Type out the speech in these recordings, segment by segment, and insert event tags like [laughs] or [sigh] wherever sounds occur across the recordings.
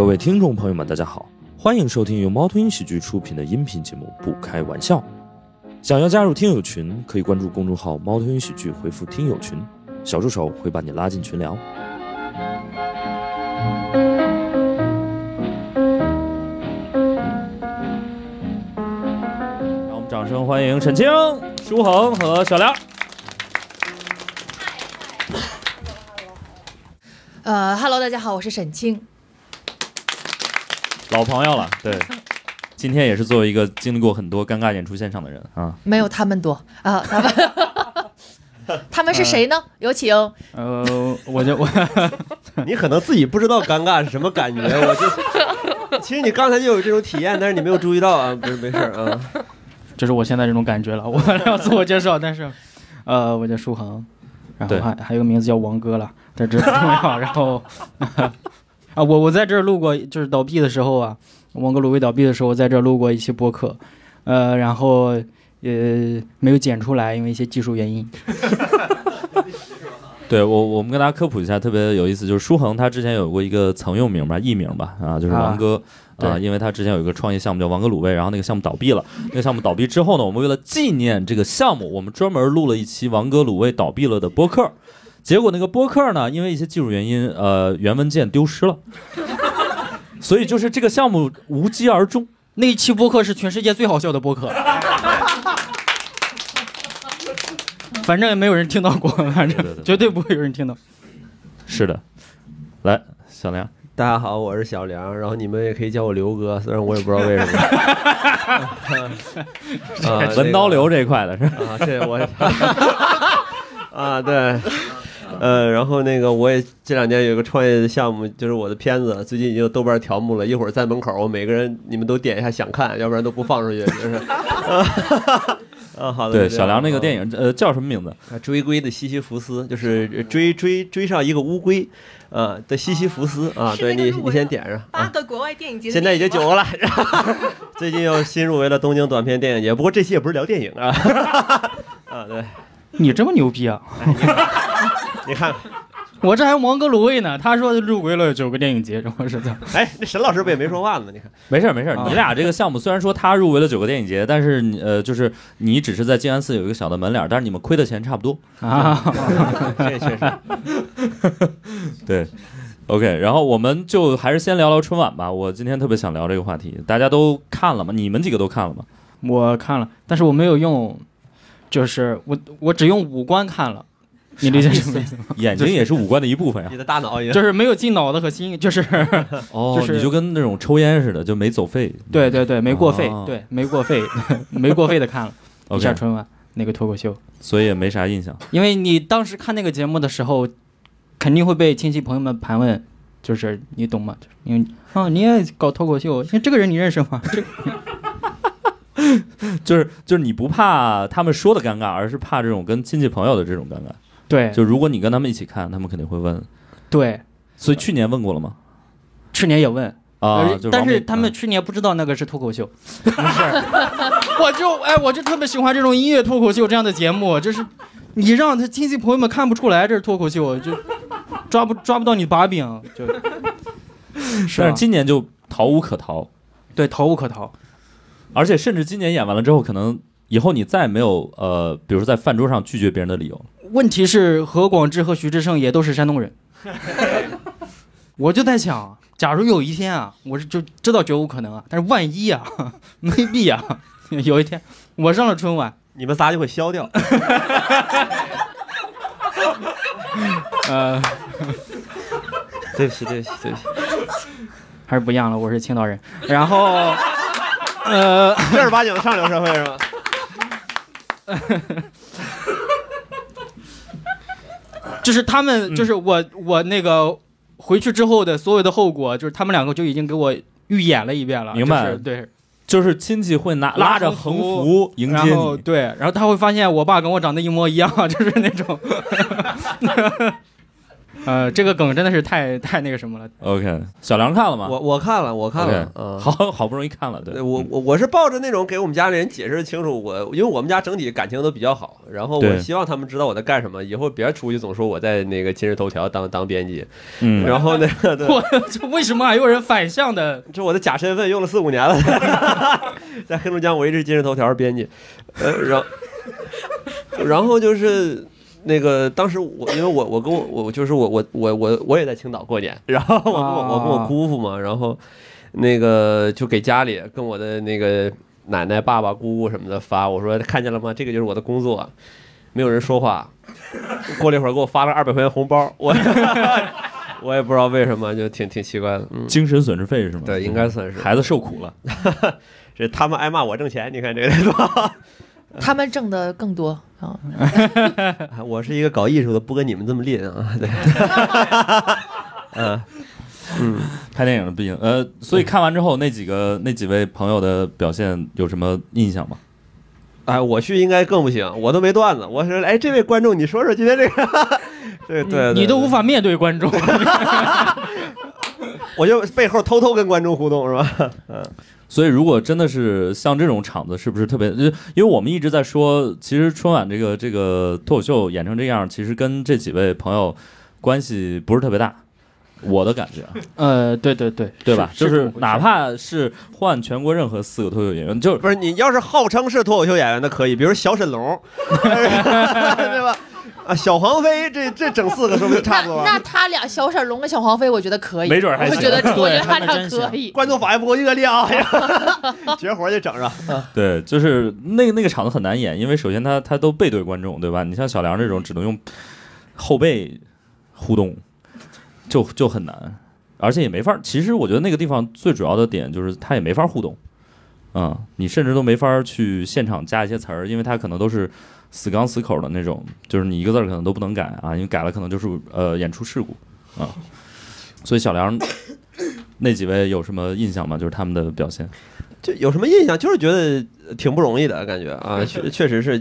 各位听众朋友们，大家好，欢迎收听由猫头鹰喜剧出品的音频节目《不开玩笑》。想要加入听友群，可以关注公众号“猫头鹰喜剧”，回复“听友群”，小助手会把你拉进群聊。让我们掌声欢迎沈清、舒恒和小梁。呃哈喽，大家好，我是沈清。老朋友了，对。今天也是作为一个经历过很多尴尬演出现场的人啊，没有他们多啊，他们他们是谁呢？有请。呃，我就我，[laughs] 你可能自己不知道尴尬是什么感觉，我就，[laughs] 其实你刚才就有这种体验，但是你没有注意到啊，不是没事啊，就是我现在这种感觉了。我本来要自我介绍，但是，呃，我叫舒恒，然后还还有个名字叫王哥了，但这不重要。然后，啊，我我在这儿录过，就是倒闭的时候啊，王哥卤味倒闭的时候，我在这儿录过一期播客，呃，然后呃没有剪出来，因为一些技术原因。[laughs] 对我，我们跟大家科普一下，特别有意思，就是舒恒他之前有过一个曾用名吧，艺名吧，啊，就是王哥啊、对因为他之前有一个创业项目叫王哥卤味，然后那个项目倒闭了，那个项目倒闭之后呢，我们为了纪念这个项目，我们专门录了一期王哥卤味倒闭了的播客，结果那个播客呢，因为一些技术原因，呃，原文件丢失了，[laughs] 所以就是这个项目无疾而终。那一期播客是全世界最好笑的播客，反正也没有人听到过，反正绝对不会有人听到。是的，来，小梁，大家好，我是小梁，然后你们也可以叫我刘哥，虽然我也不知道为什么，啊，[laughs] 文刀流这一块的是吧？啊，这我啊对。呃，然后那个我也这两年有个创业的项目，就是我的片子，最近已经有豆瓣条目了，一会儿在门口，我每个人你们都点一下想看，要不然都不放出去，就是。[laughs] 啊，好的。对，小梁那个啊电影，呃，叫什么名字？啊，追龟的西西弗斯，就是追追追上一个乌龟，啊的西西弗斯啊，对你你先点上啊，八个国外电影节的现在已经九个了，[laughs] 最近又新入围了东京短片电影节，不过这期也不是聊电影啊，[laughs] 啊对，你这么牛逼啊！[laughs] 你看，我这还王哥卤味呢，他说入围了九个电影节，我是的。哎，那沈老师不也没说话呢？你看，没事儿没事你俩这个项目虽然说他入围了九个电影节，但是呃，就是你只是在静安寺有一个小的门脸儿，但是你们亏的钱差不多。啊，这 [laughs] 确实，[laughs] 对，OK，然后我们就还是先聊聊春晚吧。我今天特别想聊这个话题，大家都看了吗？你们几个都看了吗？我看了，但是我没有用，就是我我只用五官看了，你理解什么意思吗？[laughs] 眼睛也是五官的一部分呀你。的大脑也就是没有进脑子和心，就是哦，[laughs] 就是你就跟那种抽烟似的，就没走肺。对对对，没过肺哦，对没过肺，[laughs] 没过肺的看了一下春晚那个脱口秀，所以也没啥印象。因为你当时看那个节目的时候，肯定会被亲戚朋友们盘问，就是你懂吗？就是因为啊你也搞脱口秀，那这个人你认识吗？这就是就是你不怕他们说的尴尬，而是怕这种跟亲戚朋友的这种尴尬。对就如果你跟他们一起看，他们肯定会问。对，所以去年问过了吗？去年也问。啊呃，但是他们去年不知道那个是脱口秀，[laughs] 不是，我就哎，我就特别喜欢这种音乐脱口秀这样的节目，就是你让他亲戚朋友们看不出来这是脱口秀，就抓不抓不到你把柄，就，[laughs] 是但是？今年就逃无可逃，对，逃无可逃。而且甚至今年演完了之后，可能以后你再没有呃，比如说在饭桌上拒绝别人的理由。问题是何广智和徐志胜也都是山东人，[laughs] 我就在想，假如有一天啊，我是就知道绝无可能啊，但是万一啊，[laughs] maybe 啊，有一天我上了春晚，你们仨就会消掉。[laughs] 呃，对不起，对不起，对不起，还是不一样了，我是青岛人，然后，呃，正儿八经的上流社会是吧？[laughs] 就是他们，嗯。就是我，我那个回去之后的所有的后果，就是他们两个就已经给我预演了一遍了，明白就是对，就是亲戚会拿拉拉着横横幅幅迎接然后你，对，然后他会发现我爸跟我长得一模一样，[laughs] 就是那种，[laughs] 呃，这个梗真的是太太那个什么了。OK，小梁看了吗？我我看了，我看了嗯，好 [laughs] 好不容易看了，对。对我我我是抱着那种给我们家里人解释清楚，我因为我们家整体感情都比较好，然后我希望他们知道我在干什么，以后别出去总说我在那个今日头条当当编辑，嗯，然后那个 [laughs] 对。我这为什么还有人反向的？这我的假身份用了四五年了，[laughs] 在黑龙江我一直今日头条编辑，呃，然后然后就是那个当时我因为我我跟我我就是我我我我我也在青岛过年，然后我跟我我跟我姑父嘛，然后那个就给家里跟我的那个奶奶、爸爸、姑姑什么的发，我说看见了吗？这个就是我的工作，没有人说话。过了一会儿给我发了二百块钱红包，我 [laughs] 我也不知道为什么，就挺挺奇怪的，嗯。精神损失费是吗？对，应该算是孩子受苦了。[laughs] 这他们挨骂我挣钱，你看这个？[laughs] 他们挣的更多啊。[laughs] 我是一个搞艺术的，不跟你们这么练啊。对，[laughs] 嗯嗯，拍电影的不行，呃，所以看完之后，那几个那几位朋友的表现有什么印象吗？哎，我去应该更不行，我都没段子。我说，哎，这位观众，你说说今天这个，对对，对你都无，法面对观众。[laughs] 我就背后偷偷跟观众互动是吧？所以，如果真的是像这种场子，是不是特别？就因为我们一直在说，其实春晚这个这个脱口秀演成这样，其实跟这几位朋友关系不是特别大。我的感觉啊，呃，对对对，对吧？是就是哪怕是换全国任何四个脱口秀演员，就是不是你要是号称是脱口秀演员的可以，比如小沈龙，[laughs] [laughs] 对吧？啊，小黄飞这这整四个是不是差不多？那那他俩小沈龙跟小黄飞，我觉得可以，没准儿还行 [laughs] 我觉得我觉得他俩可以。观众反应不够热烈啊，绝 [laughs] 活就整上。对，就是那个那个场子很难演，因为首先他他都背对观众，对吧？你像小梁这种只能用后背互动，就就很难，而且也没法儿。其实我觉得那个地方最主要的点就是他也没法互动，嗯，你甚至都没法儿去现场加一些词儿，因为他可能都是死钢死口的那种，就是你一个字儿可能都不能改啊，因为改了可能就是呃演出事故啊。所以小梁那几位有什么印象吗？就是他们的表现。就有什么印象？就是觉得挺不容易的感觉啊，确确实是，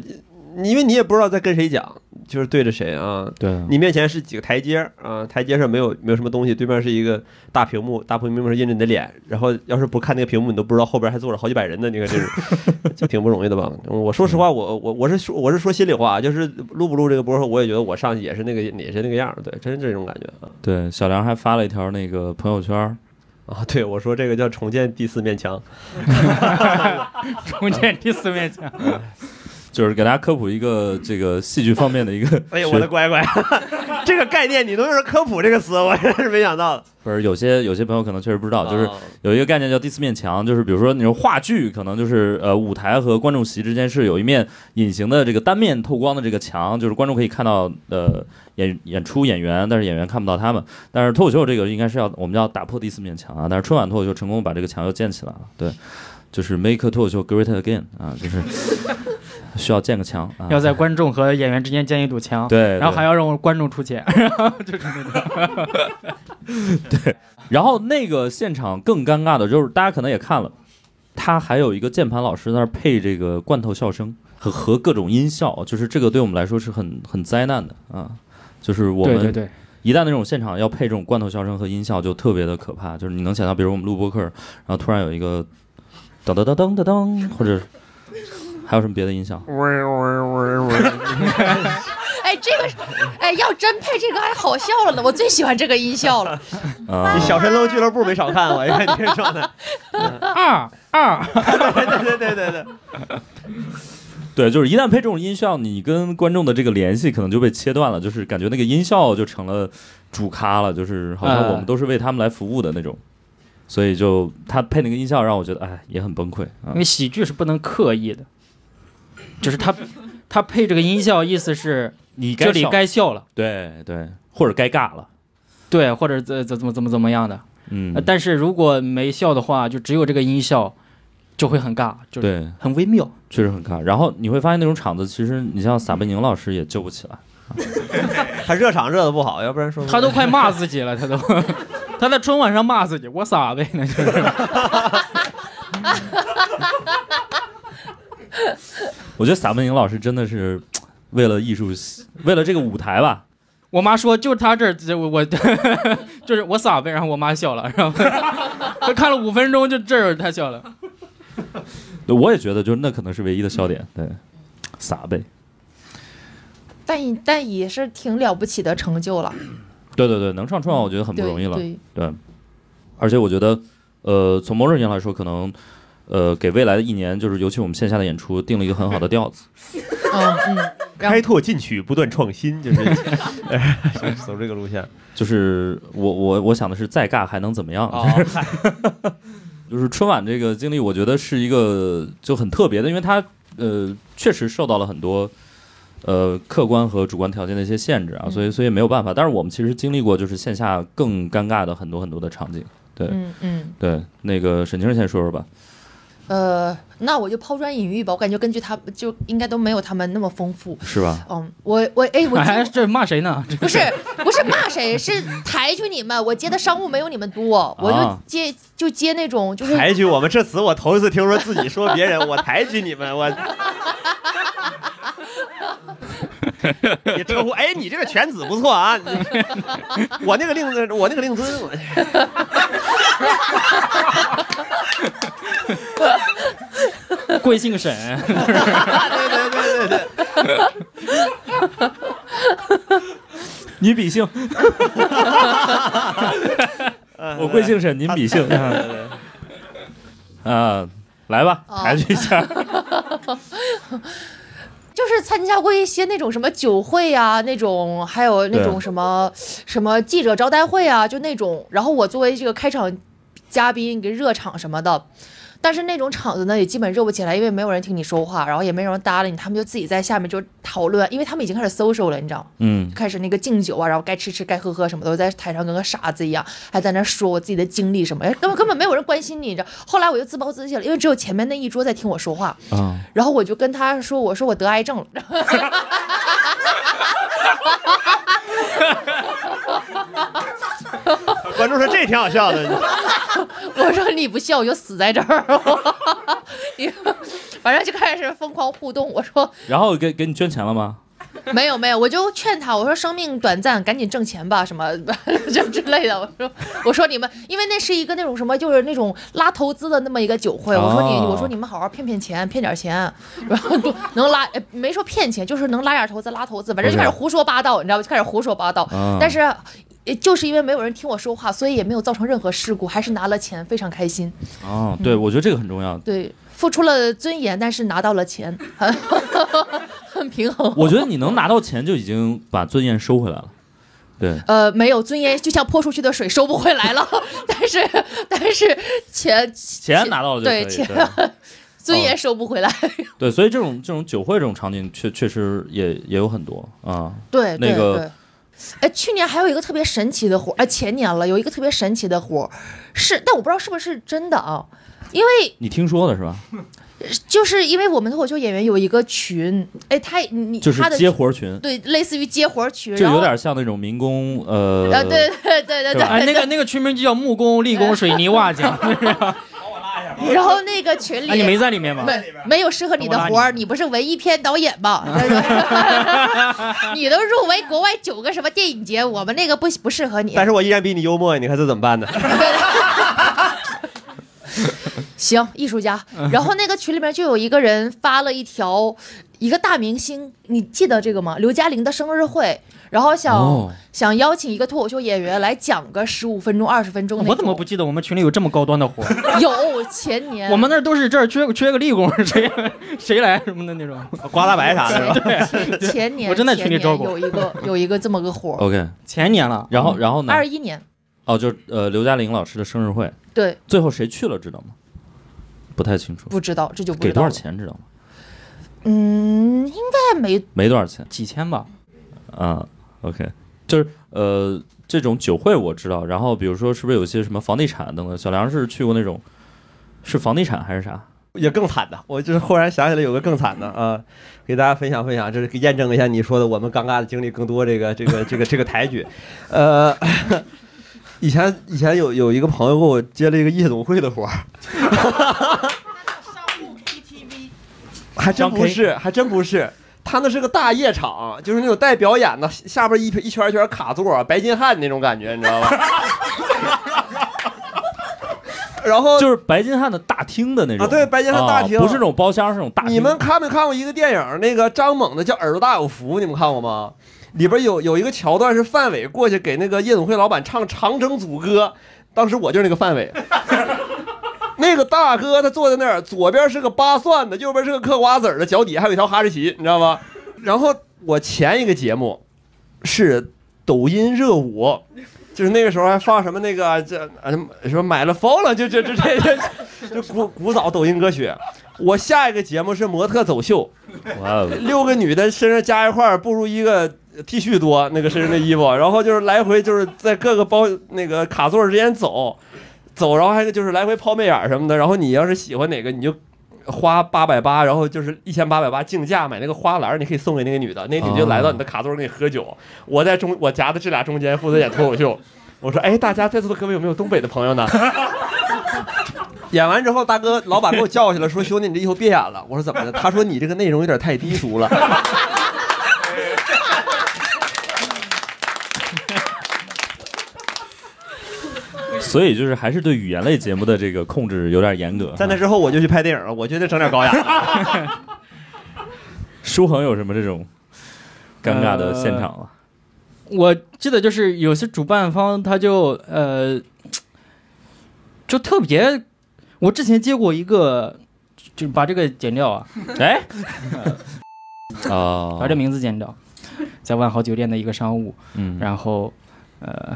因为你也不知道在跟谁讲，就是对着谁啊。对，你面前是几个台阶啊，台阶上没有没有什么东西，对面是一个大屏幕，大屏幕上印着你的脸，然后要是不看那个屏幕，你都不知道后边还坐着好几百人呢。你看这是，就挺不容易的吧？我说实话，我我我是说我是说心里话，就是录不录这个播，我也觉得我上去也是那个也是那个样儿，对，真是这种感觉啊对，小梁还发了一条那个朋友圈儿，啊！对我说这个叫重建第四面墙，[laughs] 重建第四面墙。就是给大家科普一个这个戏剧方面的一个。[laughs] 哎呀，我的乖乖，[laughs] 这个概念你都用科普这个词，我真是没想到的。不是有些有些朋友可能确实不知道，就是啊有一个概念叫第四面墙，就是比如说那种话剧，可能就是呃舞台和观众席之间是有一面隐形的这个单面透光的这个墙，就是观众可以看到呃演演出演员，但是演员看不到他们。但是脱口秀这个应该是要我们要打破第四面墙啊，但是春晚脱口秀成功把这个墙又建起来了，对，就是 make [laughs] 脱口秀 great again 啊，就是需要建个墙啊，要在观众和演员之间建一堵墙，对，然后还要让观众出钱，[laughs] 然后就是那种。然后那个现场更尴尬的就是，大家可能也看了，他还有一个键盘老师在那儿配这个罐头笑声和和各种音效，就是这个对我们来说是很很灾难的啊。就是我们对对对，一旦那种现场要配这种罐头笑声和音效，就特别的可怕。就是你能想到，比如我们录播客，然后突然有一个噔噔噔噔噔噔，或者还有什么别的音效？[laughs] 哎，这个，哎，要真配这个还好笑了呢。我最喜欢这个音效了。啊、你小神龙俱乐部没少看，我一看你这状态。二二，对对对对对，对，就是一旦配这种音效，你跟观众的这个联系可能就被切断了，就是感觉那个音效就成了主咖了，就是好像我们都是为他们来服务的那种。所以就他配那个音效，让我觉得哎也很崩溃啊因。为喜剧是不能刻意的，就是他他配这个音效，意思是你这里笑该笑了，对对，或者该尬了，对，或者怎怎怎么怎么怎么样的。嗯呃，但是如果没笑的话，就只有这个音效，就会很尬，就是对，很微妙。确实很尬。然后你会发现那种场子，其实你像撒贝宁老师也救不起来。[laughs] 他热场热的不好，要不然说他都快骂自己了，他都 [laughs] 他在春晚上骂自己，我撒呗，那就是。[laughs] [laughs] 我觉得撒贝宁老师真的是为了艺术，为了这个舞台吧，我妈说就他这儿，我我 [laughs] 就是我撒呗，然后我妈笑了，然 [laughs] 后她看了五分钟，就这儿她笑了。对我也觉得，就是那可能是唯一的笑点。对，撒呗。但但也是挺了不起的成就了，对对对，能上春晚，我觉得很不容易了。对，对，而且我觉得，呃，从某种意义上来说，可能，呃，给未来的一年，就是尤其我们线下的演出定了一个很好的调子。嗯 [laughs] 嗯，开拓进取，不断创新，就是 [laughs] 走这个路线。就是我我我想的是，再尬还能怎么样？哦，[laughs] 就是春晚这个经历，我觉得是一个就很特别的，因为它呃确实受到了很多呃客观和主观条件的一些限制啊，嗯所以所以没有办法。但是我们其实经历过就是线下更尴尬的很多很多的场景。对嗯嗯对，那个沈清先说说吧。呃，那我就抛砖引玉吧，我感觉根据他就应该都没有他们那么丰富。是吧？嗯，我我哎，我哎，这骂谁呢？不是不是骂谁，是抬举你们。我接的商务没有你们多，我就啊接就接那种就是抬举我们这词，我头一次听说自己说别人，我抬举你们，我。[laughs] 你称呼哎，你这个犬子不错啊！你我那个令子，我那个令尊，我 [laughs] [laughs] 贵姓沈？对对对对对，你比姓，[laughs] 我贵姓沈，您比姓。啊，来吧，哦。抬举一下。[laughs] 就是参加过一些那种什么酒会啊，那种还有那种什么什么记者招待会啊，就那种。然后我作为这个开场嘉宾给热场什么的，但是那种场子呢也基本热不起来，因为没有人听你说话，然后也没有人搭理你，他们就自己在下面就讨论，因为他们已经开始 social 了，你知道吗？嗯，开始那个敬酒啊，然后该吃吃该喝喝什么的，我在台上跟个傻子一样，还在那说我自己的经历什么，哎，根本根本没有人关心你，你知道。后来我就自暴自弃了，因为只有前面那一桌在听我说话，啊，然后我就跟他说，我说我得癌症了。[laughs] 观众说这挺好笑的。[laughs] 我说你不笑我就死在这儿，[laughs] 你反正就开始疯狂互动。我说然后给给你捐钱了吗？[laughs] 没有没有，我就劝他，我说生命短暂，赶紧挣钱吧，什么就之类的。我说我说你们，因为那是一个那种什么，就是那种拉投资的那么一个酒会。我说你哦我说你们好好骗骗钱，骗点钱，然后就能拉，呃没说骗钱，就是能拉点投资，拉投资，反正就开始胡说八道，你知道吧？就开始胡说八道。啊，但是。也就是因为没有人听我说话，所以也没有造成任何事故，还是拿了钱，非常开心。哦，对，我觉得这个很重要。对，付出了尊严，但是拿到了钱，很 [laughs] 很平衡。我觉得你能拿到钱，就已经把尊严收回来了。对，呃，没有尊严，就像泼出去的水收不回来了。[laughs] 但是，但是钱钱拿到了就可以。对钱对 [laughs] 尊严收不回来。对，所以这种这种酒会这种场景确确实也也有很多啊。对对那个对。哎，去年还有一个特别神奇的活儿，哎，前年了，有一个特别神奇的活儿，是，但我不知道是不是真的啊，因为你听说的是吧？就是因为我们脱口秀演员有一个群，哎，他你就是他的接活群，对，类似于接活儿群，就有点像那种民工呃。啊，对对对对对哎，那个那个群名就叫木工、力工、[laughs] 水泥瓦匠。[laughs] 然后那个群里，啊，你没在里面吗？没没有适合你的活儿，你不是文艺片导演吗？[laughs] [laughs] 你都入围国外九个什么电影节，我们那个不不适合你。但是我依然比你幽默，你看这怎么办呢？[laughs] 行，艺术家。然后那个群里面就有一个人发了一条，一个大明星，你记得这个吗？刘嘉玲的生日会，然后想、哦想邀请一个脱口秀演员来讲个十五分钟、二十分钟。我怎么不记得我们群里有这么高端的活儿？有前年 [laughs] 我们那儿都是这儿缺缺个力工，[laughs] 谁谁来什么的那种。刮大白啥的是吧？[laughs] 对，前年我真在群里招过有一个有一个这么个活儿，OK，前年了。然后然后呢？二一年哦，就是呃刘嘉玲老师的生日会，对，最后谁去了知道吗？不太清楚。不知道这就不给多少？钱知道吗？嗯，应该没没多少钱几千吧，啊。OK，就是呃这种酒会我知道，然后比如说是不是有一些什么房地产等等？小梁是去过那种，是房地产还是啥？也更惨的，我就是忽然想起来有个更惨的啊，给大家分享分享，这是验证一下你说的我们尴尬的经历更多这个这个这个这个抬举，呃，[laughs] 以前以前有有一个朋友给我接了一个夜总会的活儿，[laughs] 还真不是，还真不是，他那是个大夜场，就是那种带表演的，下边一一圈一圈卡座，白金汉那种感觉，你知道吧？[laughs] 然后就是白金汉的大厅的那种啊对白金汉大厅啊不是那种包厢，是那种大厅。你们看没看过一个电影？那个张猛的叫《耳朵大有福》，你们看过吗？里边有有一个桥段是范伟过去给那个夜总会老板唱《长征组歌》，当时我就是那个范伟。那个大哥他坐在那儿，左边是个扒蒜的，右边是个嗑瓜子儿的，脚底下还有一条哈士奇，你知道吗？然后我前一个节目是抖音热舞，就是那个时候还放什么那个这啊什么买了疯了，就就就这这就古古早抖音歌曲。我下一个节目是模特走秀，哇哦，六个女的身上加一块儿不如一个 T 恤多，那个身上的衣服，然后就是来回就是在各个包那个卡座之间走，走，然后还就是来回抛媚眼儿什么的，然后你要是喜欢哪个，你就花八百八，然后就是一千八百八竞价买那个花篮，你可以送给那个女的，那女的就来到你的卡座跟你喝酒，我在中我夹在这俩中间负责演脱口秀，[laughs] 我说哎，大家在座的各位有没有东北的朋友呢？[laughs] 演完之后，大哥老板给我叫过去了，说兄弟你这以后别演了。我说怎么的？他说你这个内容有点太低俗了。所以就是还是对语言类节目的这个控制有点严格。在那之后我就去拍电影了，我觉得整点高雅。[laughs] 舒恒有什么这种尴尬的现场啊？我记得就是有些主办方他就呃，就特别，我之前接过一个，就把这个剪掉啊，哎，[laughs] 啊，把这名字剪掉，在万豪酒店的一个商务，嗯，然后呃，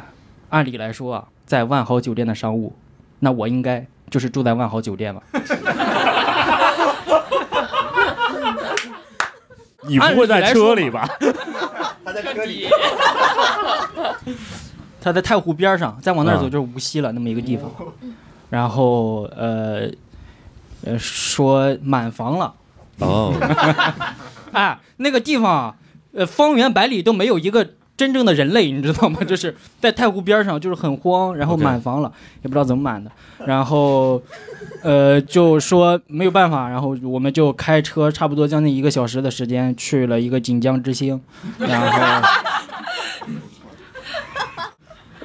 按理来说啊，在万豪酒店的商务，那我应该就是住在万豪酒店吧？[laughs] 你不会在车里吧？他在车里。他在太湖边上，再往那儿走啊就是无锡了，那么一个地方。然后呃呃说满房了，哦，哎，[laughs] 那个地方啊，呃，方圆百里都没有一个真正的人类，你知道吗？就是在太湖边上，就是很荒，然后满房了也不知道怎么满的。然后，呃，就说没有办法，然后我们就开车差不多将近一个小时的时间去了一个锦江之星，然后，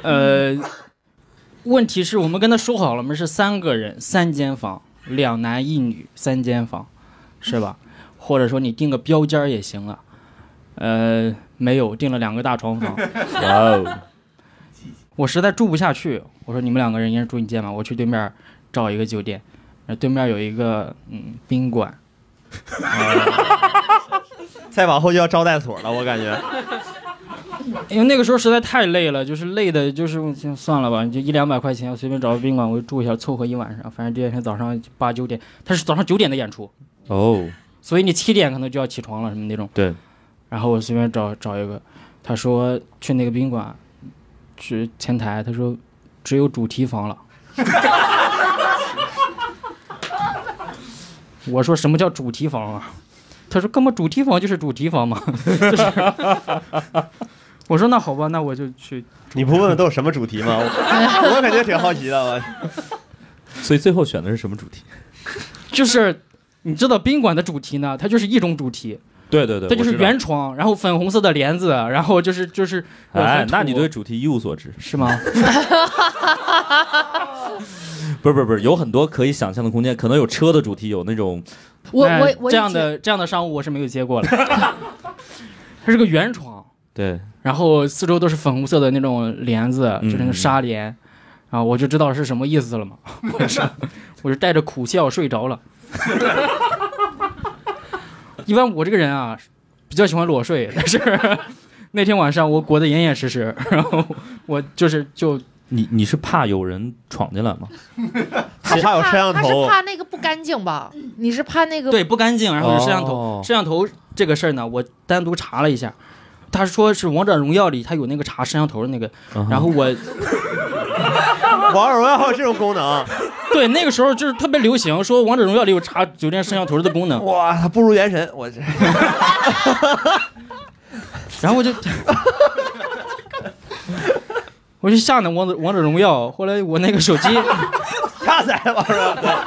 呃，问题是我们跟他说好了，我们是三个人，三间房，两男一女，三间房，是吧？或者说你定个标间也行啊。呃，没有，订了两个大床房，[laughs] 哇哦，我实在住不下去，我说你们两个人一人住一间吧，我去对面找一个酒店，呃对面有一个嗯宾馆，[laughs] 再往后就要招待所了，我感觉。[laughs] 因为那个时候实在太累了，就是累的，就是就算了吧，就一两百块钱，我随便找个宾馆我就住一下，凑合一晚上，反正第二天早上八九点，他是早上九点的演出，哦，所以你七点可能就要起床了什么那种。对，然后我随便找找一个，他说去那个宾馆，去前台，他说只有主题房了。我说什么叫主题房啊？他说哥们主题房就是主题房嘛，就是。我说那好吧，那我就去。你不问问都有什么主题吗？我我感觉挺好奇的。[laughs] 所以最后选的是什么主题？[laughs] 就是你知道宾馆的主题呢，它就是一种主题，对对对，它就是圆床，然后粉红色的帘子，然后就是就是。呃哎那你对主题一无所知？是吗？[laughs] 不是不是不是，有很多可以想象的空间，可能有车的主题，有那种哎我我我这样的这样的商务我是没有接过的。[laughs] 它是个圆床，对，然后四周都是粉红色的那种帘子，嗯就是那个纱帘，然后我就知道是什么意思了嘛。[laughs] 我是我是带着苦笑睡着了。一般我这个人啊，比较喜欢裸睡，[laughs] 但是 [laughs] 那天晚上我裹得严严实实，[laughs] 然后我就是就你你是怕有人闯进来吗？他怕有摄像头他是，怕那个不干净吧？你是怕那个对不干净，然后有摄像头。哦摄像头这个事儿呢，我单独查了一下，他说是王者荣耀里他有那个查摄像头的那个，嗯哼然后我 [laughs] 王者荣耀还有这种功能，对那个时候就是特别流行，说王者荣耀里有查酒店摄像头的功能，哇，他不如原神，我这 [laughs] 然后我就 [laughs] 我就下那王者王者荣耀，后来我那个手机下载了王者荣耀。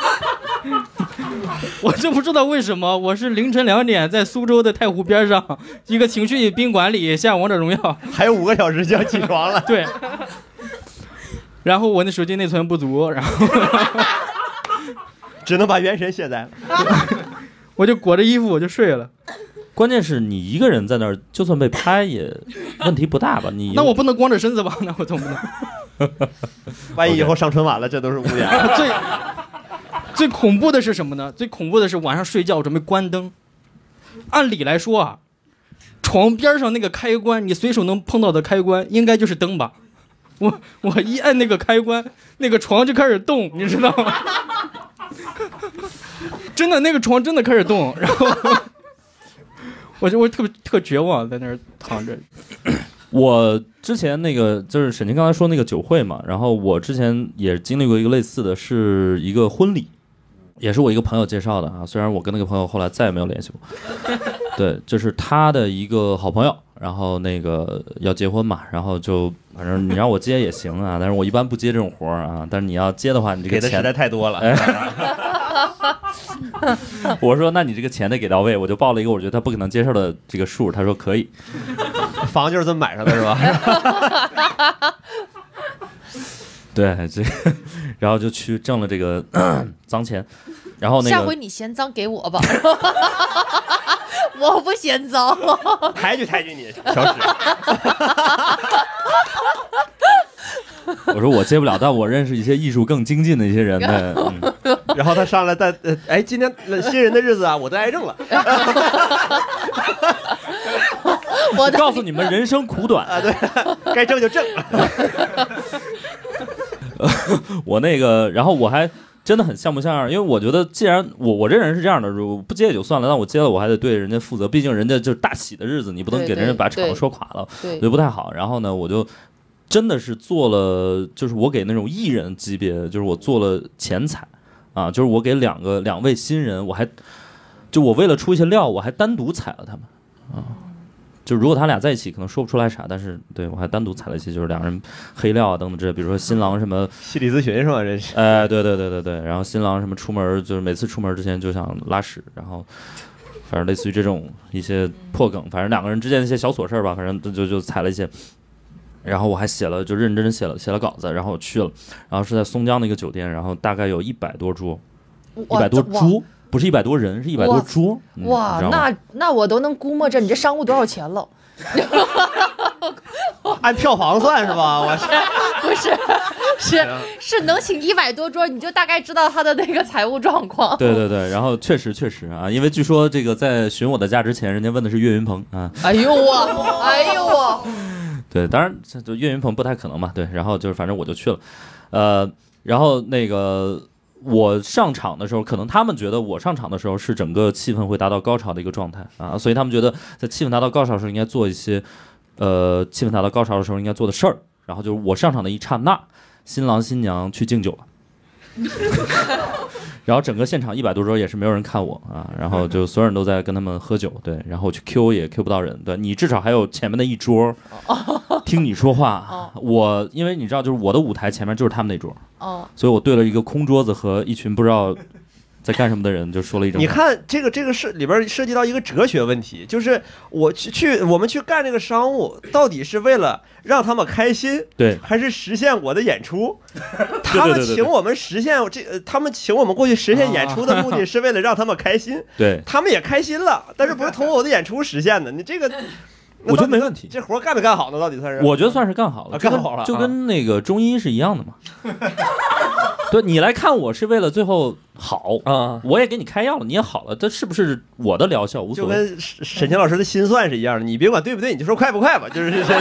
我就不知道为什么，我是凌晨两点在苏州的太湖边上一个情趣宾馆里下王者荣耀，还有五个小时就要起床了。对。然后我那手机内存不足，然后只能把原神卸载了。[laughs] 我就裹着衣服我就睡了。关键是你一个人在那儿，就算被拍也问题不大吧？你 [laughs] 那我不能光着身子吧？那我总不能。[laughs] 万一以后上春晚了，这都是污点。最最恐怖的是什么呢？最恐怖的是晚上睡觉准备关灯。按理来说啊，床边上那个开关，你随手能碰到的开关，应该就是灯吧？我我一按那个开关，那个床就开始动，你知道吗？[laughs] 真的，那个床真的开始动，然后我就我特别特绝望，在那儿躺着。我之前那个就是沈清刚才说那个酒会嘛，然后我之前也经历过一个类似的，是一个婚礼，也是我一个朋友介绍的啊。虽然我跟那个朋友后来再也没有联系过，[laughs] 对，就是他的一个好朋友，然后那个要结婚嘛，然后就反正你让我接也行啊，但是我一般不接这种活儿啊。但是你要接的话，你这个钱给的实在太多了。[laughs] 我说那你这个钱得给到位，我就报了一个我觉得他不可能接受的这个数，他说可以。[laughs] 房就是这么买上的，是吧？对，这个，然后就去挣了这个 [coughs] 脏钱，然后那下回你嫌脏给我吧，我不嫌脏。抬举抬举你，[laughs] 小史。我说我接不了，但我认识一些艺术更精进的一些人的，[laughs] 嗯，[laughs] 然后他上来但，呃哎，今天新人的日子啊，我得癌症了我告诉你们人生苦短，啊，对，该挣就挣。我那个，然后我还真的很像不像样，因为我觉得既然我我这人是这样的，如果不接也就算了，但我接了我还得对人家负责，毕竟人家就是大喜的日子，你不能给人家把场子说垮了，我觉得不太好。然后呢，我就真的是做了，就是我给那种艺人级别，就是我做了前彩啊，就是我给两个两位新人，我还就我为了出一些料，我还单独踩了他们啊。就如果他俩在一起，可能说不出来啥，但是对我还单独采了一些，就是两人黑料啊等等这，比如说新郎什么心理咨询是吧？这是。哎，对对对对对，然后新郎什么出门就是每次出门之前就想拉屎，然后反正类似于这种一些破梗，反正两个人之间的一些小琐事儿吧，反正就就就踩了一些。[laughs] 然后我还写了，就认真写了写了稿子，然后我去了，然后是在松江的一个酒店，然后大概有一百多桌，一百多哇桌，不是一百多人，是一百多哇桌。嗯哇那那我都能估摸着你这商务多少钱了。[laughs] 按票房算是吧？我是 [laughs] 不是，是是能请一百多桌，你就大概知道他的那个财务状况。对对对，然后确实确实啊，因为据说这个在寻我的价之前，人家问的是岳云鹏啊，哎呦我，哎呦我，[laughs] 对，当然这就岳云鹏不太可能嘛，对，然后就是反正我就去了，呃，然后那个我上场的时候，可能他们觉得我上场的时候是整个气氛会达到高潮的一个状态啊，所以他们觉得在气氛达到高潮的时候应该做一些，呃，气氛达到高潮的时候应该做的事儿，然后就是我上场的一刹那，新郎新娘去敬酒了。[laughs] 然后整个现场一百多桌也是没有人看我啊，然后就所有人都在跟他们喝酒，对，然后我去 Q 也 Q 不到人，对你至少还有前面的一桌听你说话。哦，我因为你知道，就是我的舞台前面就是他们那桌，哦，所以我对了一个空桌子和一群不知道在干什么的人，就说了一种你。看这个这个是里边涉及到一个哲学问题，就是我去去我们去干这个商务，到底是为了让他们开心，对还是实现我的演出？[laughs] 他们请我们实现这，呃他们请我们过去实现演出的目的是为了让他们开心，[laughs] 对，他们也开心了，但是不是 [laughs] 通过我的演出实现的？你这个，那我觉得没问题这活干没干好呢？到底算是？我觉得算是干好了，啊干好了啊就跟那个中医是一样的嘛。[laughs] 对你来看我是为了最后好，啊，我也给你开药了，你也好了，这是不是我的疗效无所谓？就跟沈沈清老师的心算是一样的，你别管对不对，你就说快不快吧，就是这。[laughs] [laughs]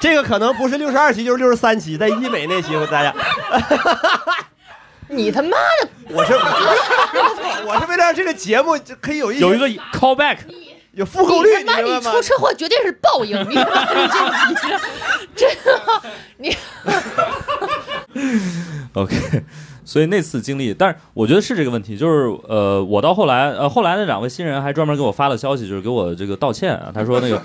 这个可能不是六十二期，就是六十三期，在医美那期，大家，你他妈的，我是我是为了让这个节目就可以有一有一个 callback，有复购率，你他妈你出？车祸绝对是报应，你他妈你这你这真的你 [laughs] OK，所以那次经历，但是我觉得是这个问题，就是呃，我到后来，呃，后来那两位新人还专门给我发了消息，就是给我这个道歉啊，他说那个，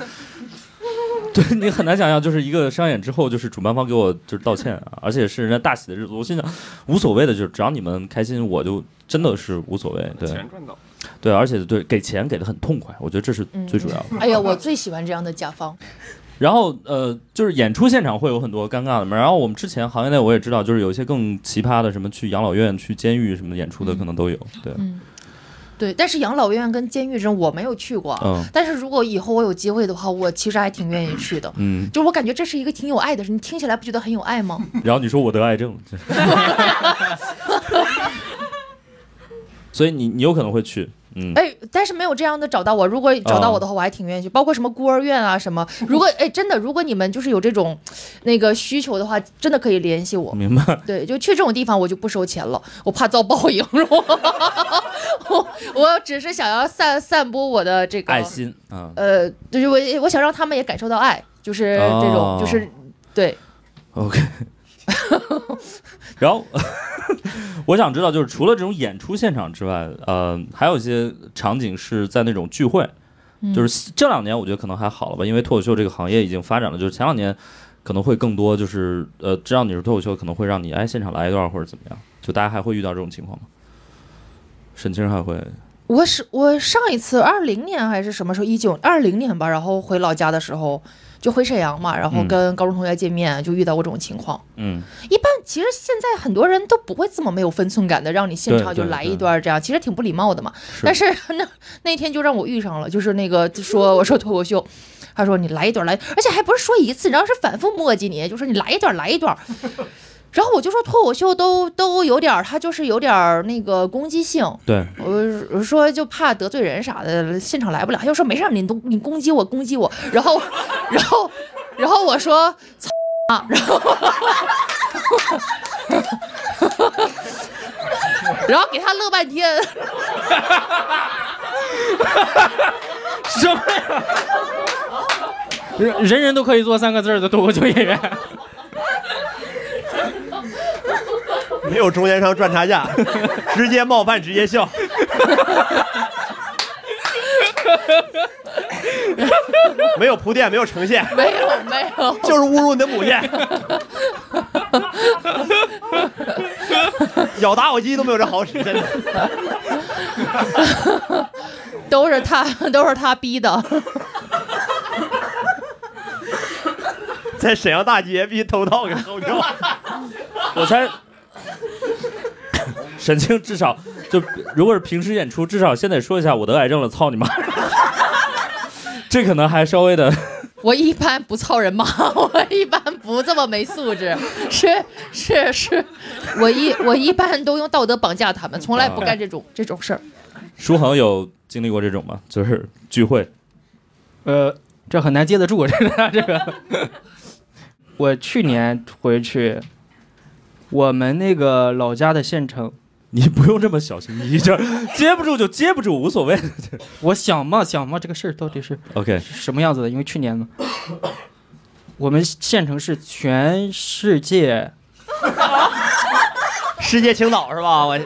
[laughs] 对你很难想象，就是一个商演之后，就是主办方给我就是道歉啊，而且是人家大喜的日子，我心想无所谓的，就是只要你们开心，我就真的是无所谓。对钱赚到。对，而且对给钱给的很痛快，我觉得这是最主要的。哎呀，我最喜欢这样的甲方。[laughs] 然后呃，就是演出现场会有很多尴尬的嘛。然后我们之前行业内我也知道，就是有一些更奇葩的，什么去养老院、去监狱什么演出的，可能都有。对，嗯，对，但是养老院跟监狱这种我没有去过。嗯但是如果以后我有机会的话，我其实还挺愿意去的。嗯。就我感觉这是一个挺有爱的事，你听起来不觉得很有爱吗？然后你说我得癌症，[laughs] 所以你你有可能会去，嗯。哎，但是没有这样的找到我。如果找到我的话，我还挺愿意去。包括什么孤儿院啊什么。如果 [laughs] 哎，真的，如果你们就是有这种那个需求的话，真的可以联系我。明白。对，就去这种地方，我就不收钱了，我怕遭报应。[laughs] 我我只是想要散散播我的这个爱心嗯。呃，就是我我想让他们也感受到爱，就是这种，哦就是对。OK。[laughs] 然后 [laughs] 我想知道，就是除了这种演出现场之外，呃，还有一些场景是在那种聚会，嗯就是这两年我觉得可能还好了吧，因为脱口秀这个行业已经发展了，就是前两年可能会更多，就是呃，知道你是脱口秀，可能会让你哎现场来一段或者怎么样，就大家还会遇到这种情况吗？沈清还会我是我上一次二零年还是什么时候？一九二零年吧，然后回老家的时候就回沈阳嘛，然后嗯跟高中同学见面，就遇到过这种情况。嗯一般其实现在很多人都不会这么没有分寸感的，让你现场就来一段这样，其实挺不礼貌的嘛。是但是那那天就让我遇上了，就是那个说 [laughs] 我说脱口秀，他说你来一段来，而且还不是说一次，然后是反复磨叽你，就说你来一段来一段。然后我就说脱口秀都都有点儿，他就是有点儿那个攻击性，对，我我说就怕得罪人啥的，现场来不了。他就说没事儿，你都你攻击我攻击我，然后 [laughs] 然后然后我说操啊，然后 [laughs] 然后给他乐半天，什么呀？人人人都可以做三个字的脱口秀演员。没有中间商赚差价，[laughs] 直接冒犯，直接笑。[laughs] 没有铺垫，没有呈现，没有没有，就是侮辱你的母亲。[laughs] 咬打火机都没有这好使，真的。都是他都是他逼的。在沈阳大街逼偷盗给偷掉。我猜 [laughs] 沈清至少就如果是平时演出，至少先得说一下我得癌症了，操你妈！[laughs] 这可能还稍微的，[laughs] 我一般不操人妈，我一般不这么没素质，是是是，我一我一般都用道德绑架他们，从来不干这种这种事儿。舒恒有经历过这种吗？就是聚会，呃，这很难接得住，这个这个。我去年回去，我们那个老家的县城，你不用这么小心翼翼，这接不住就接不住，无所谓。我想嘛想嘛，这个事儿到底是 OK，什么样子的？因为去年嘛，我们县城是全世界 [laughs] 世界青岛是吧？我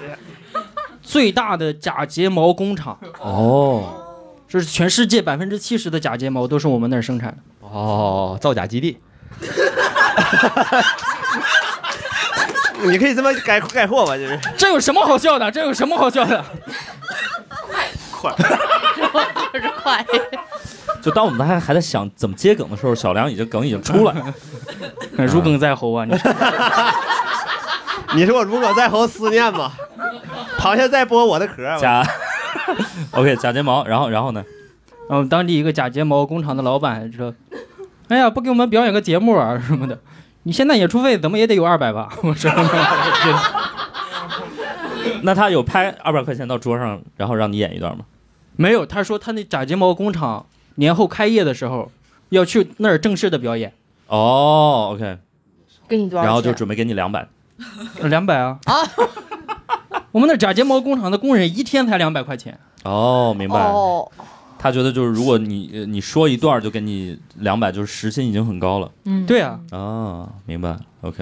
[laughs] 最大的假睫毛工厂，哦，就是全世界百分之七十的假睫毛都是我们那儿生产的。哦，造假基地。[laughs] 你可以这么概概括吧，就是这有什么好笑的？这有什么好笑的？就是快，[laughs] 就当我们还还在想怎么接梗的时候，小梁已经梗已经出来了。[laughs] 如鲠在喉啊！你你说我如鲠在喉思念吧，螃蟹在剥我的壳。假 OK 假睫毛，然后然后呢？然后当地一个假睫毛工厂的老板说：“哎呀，不给我们表演个节目啊什么的，你现在演出费怎么也得有二百吧？”我说：“ [laughs] 那他有拍二百块钱到桌上，然后让你演一段吗？没有。”他说他那假睫毛工厂年后开业的时候要去那儿正式的表演，哦，OK，给你多少？然后就准备给你两百。两百啊啊！[laughs] 我们那假睫毛工厂的工人一天才两百块钱，哦，明白。哦，他觉得就是如果你呃你说一段就给你两百，就是时薪已经很高了。嗯，对啊，啊，明白。OK。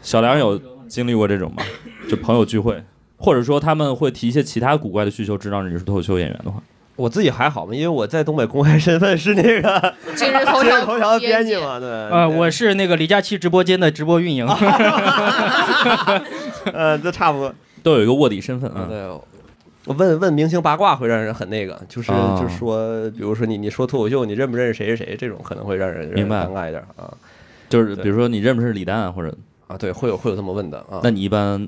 小梁有经历过这种吗？就朋友聚会，或者说他们会提一些其他古怪的需求，知道你是脱口秀演员的话，我自己还好嘛，因为我在东北公开身份是那个今日头 [laughs] 今日条头条的编辑辑。嘛，对。呃，我是那个李佳琦直播间的直播运营。[laughs] 呃，这差不多。都有一个卧底身份啊，啊。对。我问问明星八卦会让人很那个，就是啊就是说，比如说你你说脱口秀，你认不认识谁是谁，这种可能会让人明白尴尬一点啊就是比如说你认不认识李诞，或者啊，对，会有会有这么问的啊。那你一般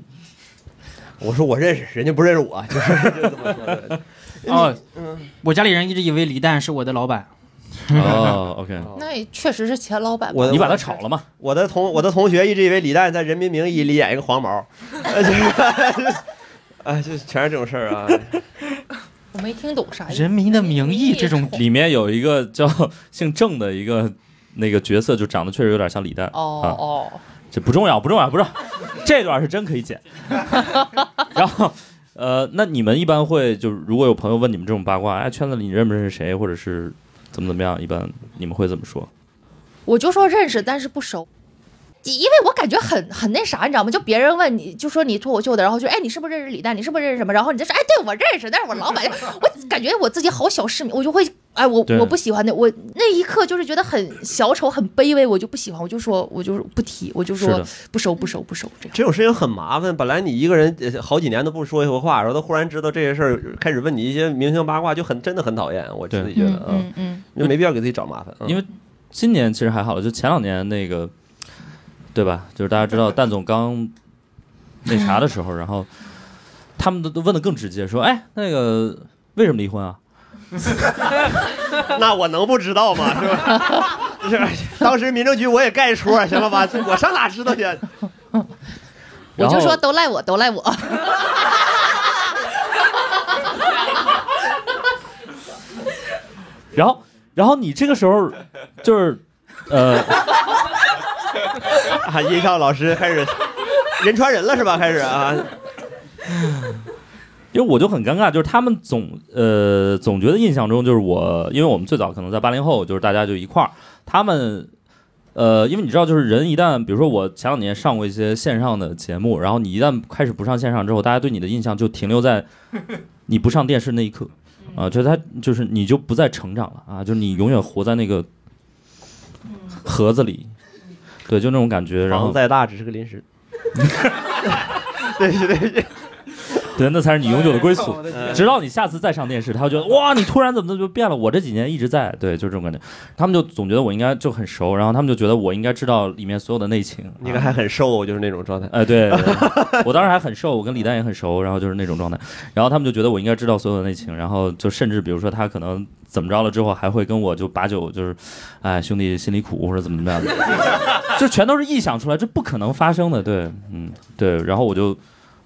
我说我认识，人家不认识我，[laughs] 就是就这么说的。哦，嗯，我家里人一直以为李诞是我的老板。哦，OK，[laughs] 那也确实是前老板。我你把他炒了嘛？我的同我的同学一直以为李诞在《人民名义》里演一个黄毛，[laughs] 呃就是全是这种事儿啊。[laughs] 我没听懂啥意思。人民的名义这种里面有一个叫 [laughs] 姓郑的一个那个角色，就长得确实有点像李诞。哦啊哦，这不重要，不重要，不重要。这段是真可以剪。[laughs] 然后，呃，那你们一般会就是如果有朋友问你们这种八卦，哎，圈子里你认不认识谁，或者是怎么怎么样，一般你们会怎么说？我就说认识，但是不熟。因为我感觉很很那啥，你知道吗？就别人问你，就说你脱口秀的，然后就哎，你是不是认识李诞？你是不是认识什么？然后你就说哎，对我认识，但是我老板，[laughs] 我感觉我自己好小市民，我就会哎，我我不喜欢那，我那一刻就是觉得很小丑，很卑微，我就不喜欢，我就说我就是不提，我就说，不收不收不收这样。这种事情很麻烦，本来你一个人呃好几年都不说一回话，然后他忽然知道这些事儿，开始问你一些明星八卦，就很真的很讨厌。我自己觉得嗯啊，嗯嗯，就没必要给自己找麻烦。嗯因为今年其实还好了，就前两年那个，对吧？就是大家知道蛋总刚那啥的时候，然后他们都都问的更直接，说，哎，那个为什么离婚啊？[laughs] 那我能不知道吗？是吧？[laughs] 是吧当时民政局我也盖戳，行了吧？我上哪知道去？[laughs] 我就说都赖我，都赖我。然后，然后你这个时候就是，呃，[laughs] 啊，音效老师开始人传人了是吧？开始啊，[laughs] 因为我就很尴尬，就是他们总呃总觉得印象中就是我，因为我们最早可能在八零后，就是大家就一块儿，他们呃，因为你知道，就是人一旦比如说我前两年上过一些线上的节目，然后你一旦开始不上线上之后，大家对你的印象就停留在你不上电视那一刻啊，就他就是你就不再成长了啊，就是你永远活在那个盒子里，对，就那种感觉，然后再大只是个临时。对 [laughs] 对 [laughs] 对，对，那才是你永久的归宿。嗯直到你下次再上电视，他会觉得哇，你突然怎么就变了？我这几年一直在，对，就这种感觉。他们就总觉得我应该就很熟，然后他们就觉得我应该知道里面所有的内情。你看还很瘦，就是那种状态。哎，对，对我当时还很瘦，我跟李诞也很熟，然后就是那种状态，然后他们就觉得我应该知道所有的内情，然后就甚至比如说他可能怎么着了之后，还会跟我就把酒就是，哎，兄弟心里苦或者怎么怎么样的，[laughs] 就全都是臆想出来，这不可能发生的，对，嗯，对，然后我就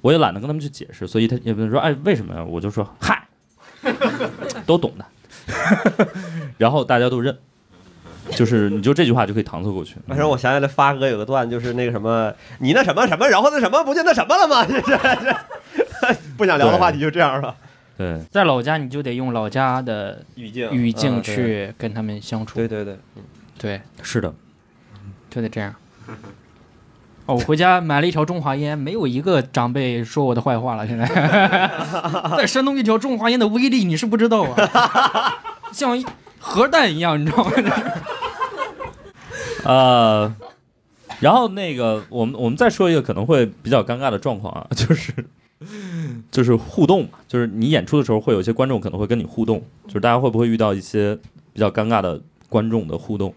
我也懒得跟他们去解释，所以他也不能说哎为什么呀，我就说嗨，[laughs] 都懂的，[laughs] 然后大家都认。就是你就这句话就可以搪塞过去，那时候我想起来发哥有个段，就是那个什么，你那什么什么，然后那什么不就那什么了吗？[laughs] 就是不想聊的话题就这样了。对，在老家你就得用老家的语境语境去跟他们相处，对对对，对，是的，就得这样。我回家买了一条中华烟，没有一个长辈说我的坏话了。现在在山东，[laughs] 一条中华烟的威力你是不知道啊，[laughs] 像核弹一样，你知道吗？[laughs] 呃，然后那个，我们我们再说一个可能会比较尴尬的状况啊，就是就是互动嘛，就是你演出的时候会有一些观众可能会跟你互动，就是大家会不会遇到一些比较尴尬的观众的互动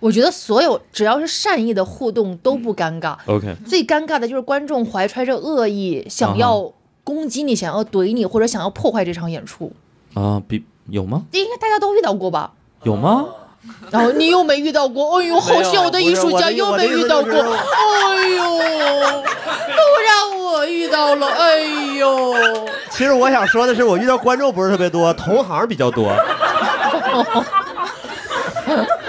我觉得所有只要是善意的互动都不尴尬，？OK，最尴尬的就是观众怀揣着恶意，想要攻击你，想要怼你，或者想要破坏这场演出。啊，比有吗？这应该大家都遇到过吧？有吗？然后你又没遇到过，哎呦，好小的艺术家又没遇到过，哎呦，都让我遇到了，哎呦，其实我想说的是，我遇到观众不是特别多，同行比较多。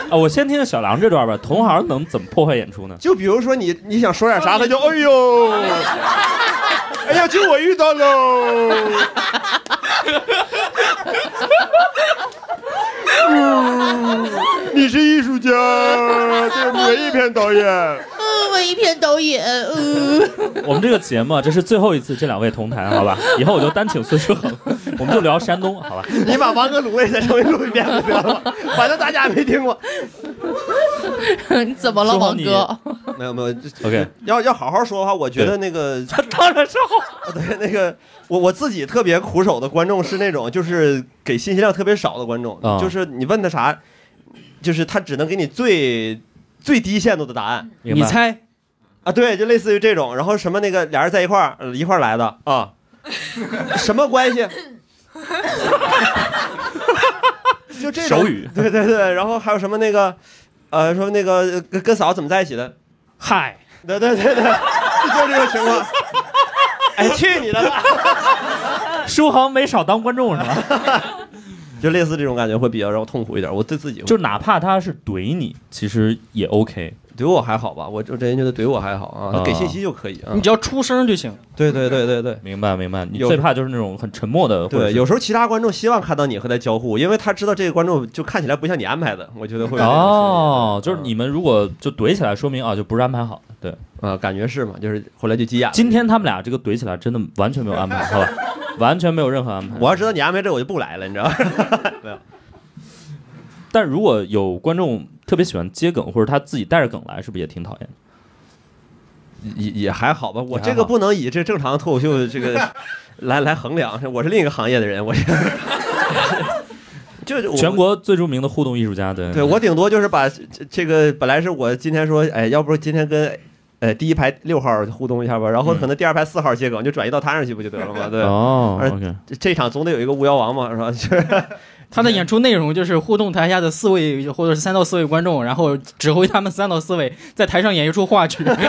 啊，我先听小梁这段吧。同行能怎么破坏演出呢？就比如说你你想说点啥，他就哎呦，哎呀，就我遇到喽。嗯你是艺术家，对文艺片导演。呃，文艺片导演，呃，[laughs] 我们这个节目啊这是最后一次这两位同台，好吧？[laughs] 以后我就单请孙书恒。我们就聊山东，好吧？[laughs] 你把王哥卤味再重新录一遍不得了，反正大家也没听过。你怎么了，王哥？没有没有 OK，要要好好说的话，我觉得那个当然是好。对那个我我自己特别苦手的观众是那种就是给信息量特别少的观众，啊就是你问他啥，就是他只能给你最最低限度的答案你猜啊，对，就类似于这种，然后什么那个俩人在一块儿呃一块儿来的啊，什么关系？[laughs] 就这种手语对对对，然后还有什么那个，呃，说那个呃跟跟嫂子怎么在一起的？嗨，对对对对，就这种情况。哎，去你的吧！[laughs] 舒恒没少当观众是吧？就类似这种感觉会比较让我痛苦一点。我对自己就哪怕他是怼你，其实也 OK。怼我还好吧，我就真觉得怼我还好啊，他给信息就可以啊你。只要出声就行。对对对对对。明白明白，你最怕就是那种很沉默的，对，有时候其他观众希望看到你和他交互，因为他知道这个观众就看起来不像你安排的，我觉得会哦，就是你们如果就怼起来，说明啊就不是安排好的。对，啊，感觉是嘛，就是后来就急眼。今天他们俩这个怼起来真的完全没有安排，好吧，完全没有任何安排。我要知道你安排这，我就不来了，你知道吗？[laughs] 但如果有观众特别喜欢接梗，或者他自己带着梗来，是不是也挺讨厌的？也也还好吧，我这个不能以这正常脱口秀这个 [laughs] 来来衡量，我是另一个行业的人，我 [laughs] 就就全国最著名的互动艺术家，对对我顶多就是把这这个本来是我今天说，哎，要不今天跟呃第一排六号互动一下吧，然后可能第二排四号接梗就转移到他上去不就得了吗？对，哦，OK，这这场总得有一个巫妖王嘛，是吧？[laughs] 就是他的演出内容就是互动台下的四位或者是三到四位观众，然后指挥他们三到四位在台上演一出话剧，这 [laughs] 就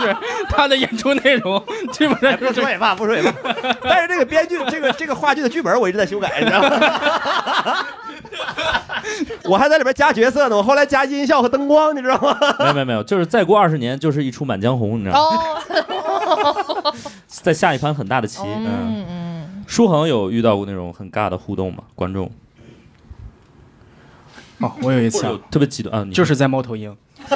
是他的演出内容，基本上哎就是不说也罢，不说也罢。但是这个编剧，这个这个话剧的剧本我一直在修改，你知道吗？[laughs] 我还在里边加角色呢，我后来加音效和灯光，你知道吗？没有没有没有，就是再过二十年就是一出《满江红》，你知道吗？哦，[laughs] 再下一盘很大的棋。嗯，嗯嗯，舒恒有遇到过那种很尬的互动吗？观众哦，我有一次啊。有特别极端啊，你就是在猫头鹰，[laughs]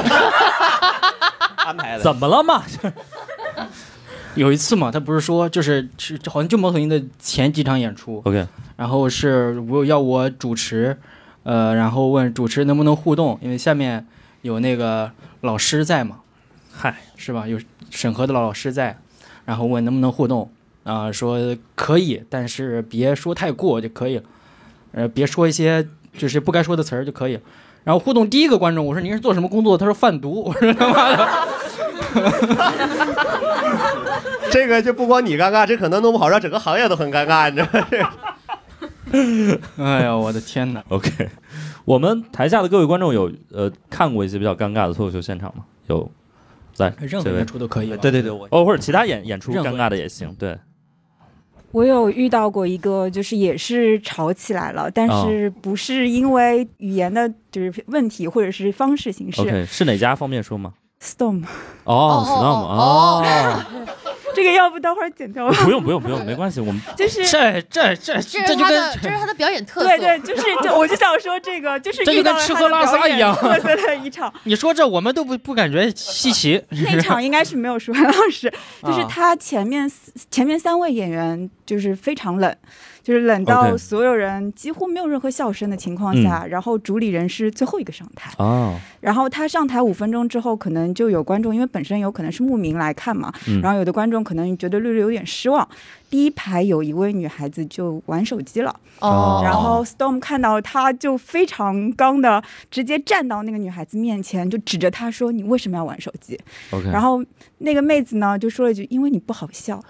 安排的。怎么了嘛？[laughs] 有一次嘛，他不是说就是是好像就猫头鹰的前几场演出，OK，然后是我要我主持，呃，然后问主持能不能互动，因为下面有那个老师在嘛，嗨，是吧？有审核的老师在，然后问能不能互动，啊、说可以，但是别说太过就可以了，呃，别说一些就是不该说的词儿就可以。然后互动第一个观众，我说您是做什么工作的？他说贩毒。我说他妈的，[laughs] 这个就不光你尴尬，这可能弄不好让整个行业都很尴尬，你知道吗？[laughs] 哎呀，我的天哪！OK，我们台下的各位观众有呃看过一些比较尴尬的脱口秀现场吗？有，在任何演出都可以？对对对，我哦，或者其他演演出尴尬的也行。对，我有遇到过一个，就是也是吵起来了，但是不是因为语言的就是问题或者是方式形式。OK，是哪家方便说吗？Storm，哦哦，Storm，哦哦，[laughs] 这个要不待会儿剪掉吧？不用不用不用，没关系，我们就是这这这这这就跟这是他的表演特色。对对，[laughs] 就是就我就想说这个，就是这就遇到了他的跟吃喝拉撒一样特色的一场。[laughs] 你说这我们都不不感觉稀奇。那场应该是没有舒涵老师，就是啊他前面四前面三位演员就是非常冷，就是冷到所有人几乎没有任何笑声的情况下，然后主理人是最后一个上台，啊，然后他上台五分钟之后，可能就有观众，因为本身有可能是慕名来看嘛，嗯。然后有的观众可能觉得略略有点失望。第一排有一位女孩子就玩手机了，哦。然后 Storm 看到她就非常刚的直接站到那个女孩子面前，就指着她说：“你为什么要玩手机？” OK，然后那个妹子呢就说了一句：“因为你不好笑。”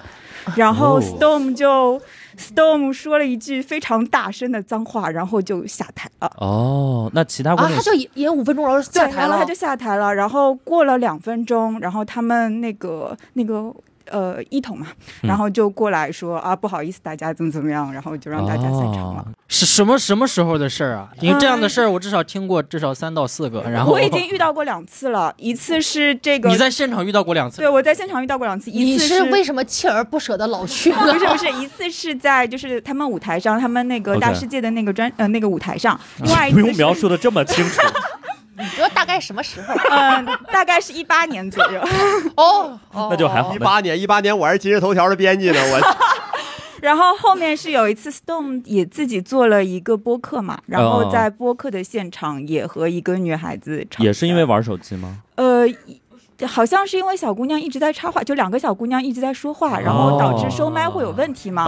然后哦。Storm 就 Storm 说了一句非常大声的脏话，然后就下台了。哦，那其他观啊，他就演演五分钟，然后下，台了他就。下台了。然后过了两分钟，然后他们那个那个呃一统嘛，嗯然后就过来说、啊，不好意思，大家怎么怎么样，然后就让大家散场了。哦是什么什么时候的事儿啊？因为这样的事儿我至少听过至少三到四个。然后我已经遇到过两次了，一次是这个你，在现场遇到过两次对，我在现场遇到过两次，一次是为什么锲而不舍的老去呢？不是不是，一次是在就是他们舞台上，他们那个大世界的那个专呃那个舞台上，另外一不用次描述的这么清楚。[laughs] 你觉得大概什么时候？嗯、[laughs] 大概是一八年左右。[laughs] 哦，哦那就还好一八年，一八年我还是今日头条的编辑呢，我 [laughs] 然后后面是有一次，Stone 也自己做了一个播客嘛，然哦后在播客的现场也和一个女孩子吵，也是因为玩手机吗？呃。好像是因为小姑娘一直在插话，就两个小姑娘一直在说话，然后导致收麦会有问题嘛。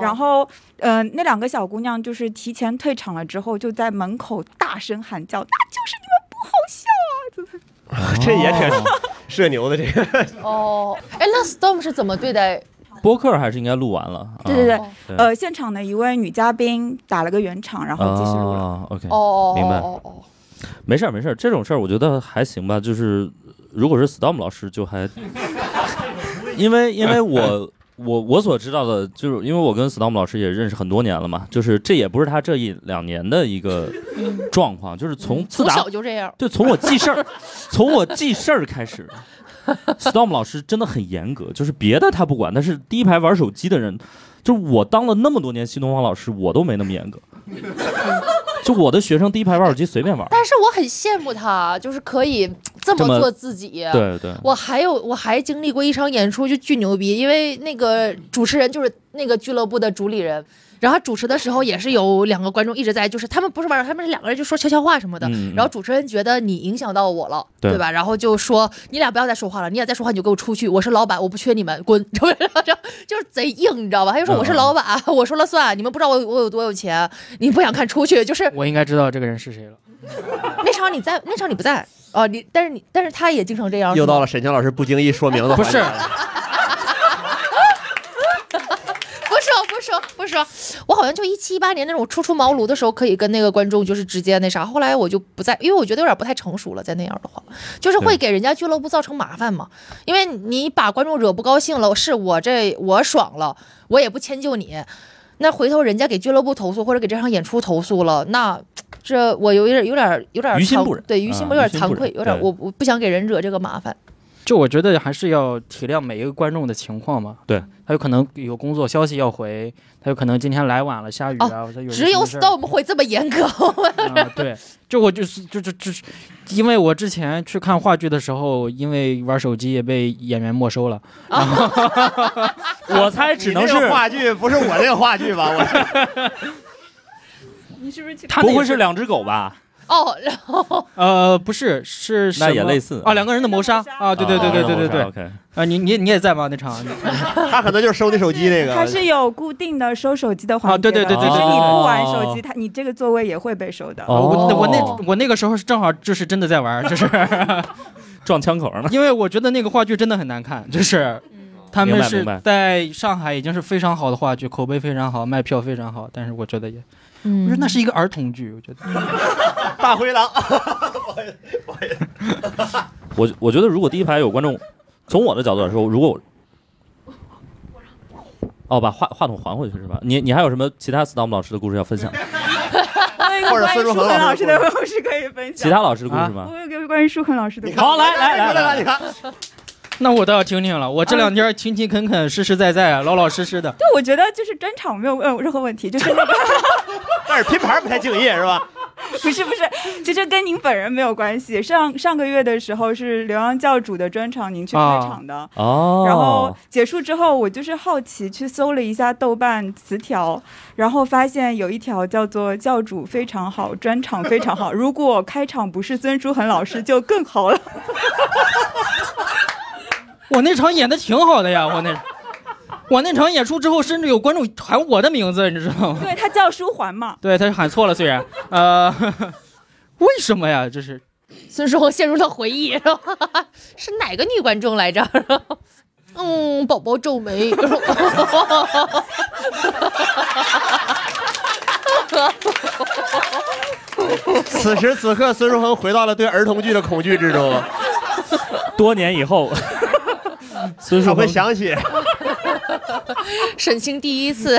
然后，呃，那两个小姑娘就是提前退场了之后，就在门口大声喊叫：“那就是你们不好笑啊！”就是 [laughs] 这也挺社牛的这个。[laughs] 哦，哎，那 Storm 是怎么对待？播客还是应该录完了。啊对对对，呃，现场的一位女嘉宾打了个圆场，然后继续录了。啊，OK，哦，明白哦哦哦，没事儿没事儿，这种事儿我觉得还行吧。就是如果是 Storm 老师，就还，因为因为我我我所知道的，就是因为我跟 Storm 老师也认识很多年了嘛，就是这也不是他这一两年的一个状况，就是从自从打小就这样。对，从我记事儿，[laughs] 从我记事儿开始，Storm 老师真的很严格，就是别的他不管，但是第一排玩手机的人，就是我当了那么多年新东方老师，我都没那么严格。[laughs] 就我的学生第一排玩手机随便玩，但是我很羡慕他，就是可以这么做自己。对对，我还有，我还经历过一场演出，就巨牛逼，因为那个主持人就是那个俱乐部的主理人，然后主持的时候也是有两个观众一直在，就是他们不是玩，他们是两个人就说悄悄话什么的，然后主持人觉得你影响到我了，对对吧？然后就说你俩不要再说话了，你俩再说话你就给我出去，我是老板，我不缺你们，滚！然后就是贼硬，你知道吧？他就说嗯我是老板，[laughs] 我说了算，你们不知道我我有多有钱，你不想看出去，就是我应该知道这个人是谁了。[laughs] 那场你在，那场你不在哦，你但是你但是他也经常这样，又到了沈强老师不经意说明的不是了，不说不说我好像就一七一八年那种初出茅庐的时候，可以跟那个观众就是直接那啥。后来我就不再，因为我觉得有点不太成熟了，在那样的话，就是会给人家俱乐部造成麻烦嘛。因为你把观众惹不高兴了，是我这我爽了，我也不迁就你。那回头人家给俱乐部投诉，或者给这场演出投诉了，那这我有点有点有点惭于心不忍对于心啊不有点惭愧，有点我我不想给人惹这个麻烦。就我觉得还是要体谅每一个观众的情况嘛。对，他有可能有工作消息要回，他有可能今天来晚了，下雨啊，只有 Storm 会这么严格，啊，[laughs] 对，就我就是就就就是，因为我之前去看话剧的时候，因为玩手机也被演员没收了。[laughs] 我猜只能是话剧不是我这个话剧吧？我 [laughs] 你是不是？他不会是两只狗吧？[laughs] 哦，然后呃，不是，是什那也么类似啊，两个人的谋杀啊，对对对对对对对 OK，啊，你你你也在吗？那场 [laughs] 他可能就是收你手机那个。他是有固定的收手机的环节啊对对对的对对就是你不玩哦手机，他你这个座位也会被收的。哦我我那我那个时候是正好就是真的在玩，就是 [laughs] 撞枪口了。因为我觉得那个话剧真的很难看，就是他们是在上海已经是非常好的话剧，口碑非常好，卖票非常好，但是我觉得也，嗯我说那是一个儿童剧，我觉得 [laughs] 大灰狼，[laughs] 我 [laughs] 我觉得如果第一排有观众，从我的角度来说，如果我哦，把话话筒还回去是吧？你你还有什么其他 Storm 老师的故事要分享？那或者个关于舒恒老师的故事可以分享。其他老师的故事吗？我有个关于舒恒老师的故事。好，来来来来你看，那我倒要听听了。我这两天勤勤恳恳、实实在在、老老实实的。对，我觉得就是专场没有问任何问题，就是那个 [laughs] 但是拼盘不太敬业是吧？[laughs] 不是不是，其实跟您本人没有关系。上上个月的时候是刘洋教主的专场，您去开场的。哦，然后结束之后，我就是好奇去搜了一下豆瓣词条，然后发现有一条叫做“教主非常好，专场非常好”。如果开场不是孙书恒老师，就更好了。[laughs] 我那场演的挺好的呀，我那我那场演出之后，甚至有观众喊我的名字，你知道吗？对他叫书桓嘛，对，他喊错了，虽然，呃，[laughs] 为什么呀？这是 [laughs] 孙书恒陷入了回忆，是哪个女观众来着？[laughs] 嗯，宝宝皱眉。此时此刻，孙书恒回到了对儿童剧的恐惧之中，多年以后，孙他书恒会想起。沈清第一次，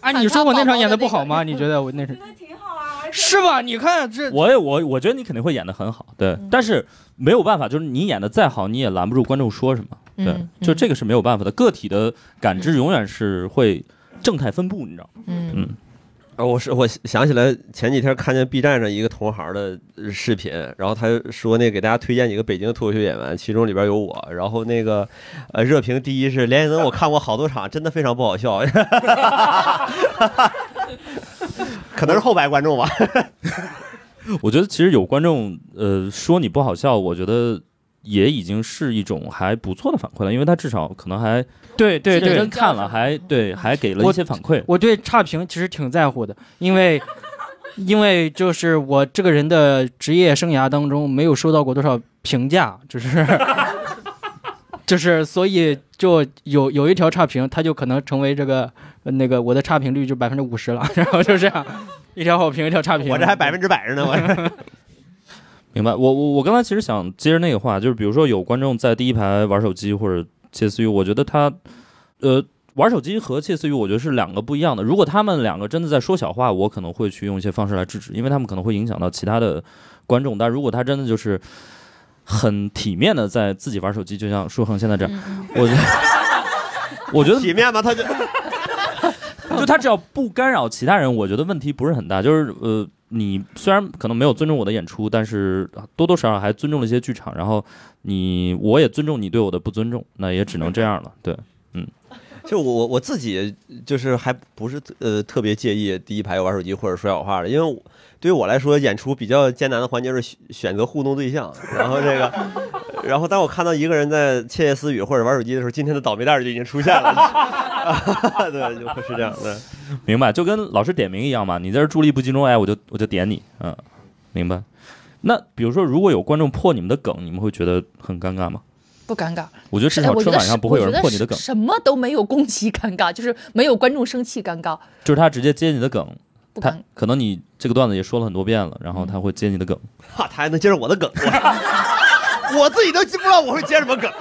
啊，[laughs] 你说我那场演的不好吗？你觉得我那场。挺好啊。是吧？你看这，我也我我觉得你肯定会演的很好，对，但是没有办法，就是你演的再好，你也拦不住观众说什么，对，嗯。就这个是没有办法的，个体的感知永远是会正态分布，你知道吗？嗯。嗯，啊，我是我想起来前几天看见 B 站上一个同行的视频，然后他说那给大家推荐几个北京脱口秀演员，其中里边有我，然后那个呃热评第一是连延增，我看过好多场，真的非常不好笑，[laughs] 可能是后排观众吧。[laughs] 我觉得其实有观众呃说你不好笑，我觉得也已经是一种还不错的反馈了，因为他至少可能还对对对。认真，看了，还对还给了一些反馈。我对差评其实挺在乎的，因为 [laughs] 因为就是我这个人的职业生涯当中没有收到过多少评价，就是 [laughs] 就是所以就有有一条差评，他就可能成为这个呃那个我的差评率就百分之五十了，然后就这样一条好评一条差评，我这还百分之百着呢，我这明白，我我我刚才其实想接着那个话，就是比如说有观众在第一排玩手机或者窃私语，我觉得他，呃，玩手机和窃私语，我觉得是两个不一样的。如果他们两个真的在说小话，我可能会去用一些方式来制止，因为他们可能会影响到其他的观众。但如果他真的就是很体面的在自己玩手机，就像舒恒现在这样，嗯我觉得，[laughs] 我觉得体面吗？他就 [laughs] 就他只要不干扰其他人，我觉得问题不是很大。就是呃，你虽然可能没有尊重我的演出，但是多多少少还尊重了一些剧场。然后你我也尊重你对我的不尊重，那也只能这样了。对，嗯就我我自己就是还不是呃特别介意第一排玩手机或者说小话的，因为我对于我来说，演出比较艰难的环节是选选择互动对象，然后这个，[laughs] 然后当我看到一个人在窃窃私语或者玩手机的时候，今天的倒霉蛋就已经出现了，[laughs] [laughs] 对，就会是这样的。明白，就跟老师点名一样嘛。你在这儿注意力不集中，哎，我就我就点你，嗯，明白。那比如说，如果有观众破你们的梗，你们会觉得很尴尬吗？不尴尬。我觉得至哎少春晚上不会有人破你的梗，什么都没有攻击尴尬，就是没有观众生气尴尬，就是他直接接你的梗，他不尴。可能你这个段子也说了很多遍了，然后他会接你的梗。[laughs] 哈，他还能接着我的梗，我我自己都不知道我会接什么梗。[laughs]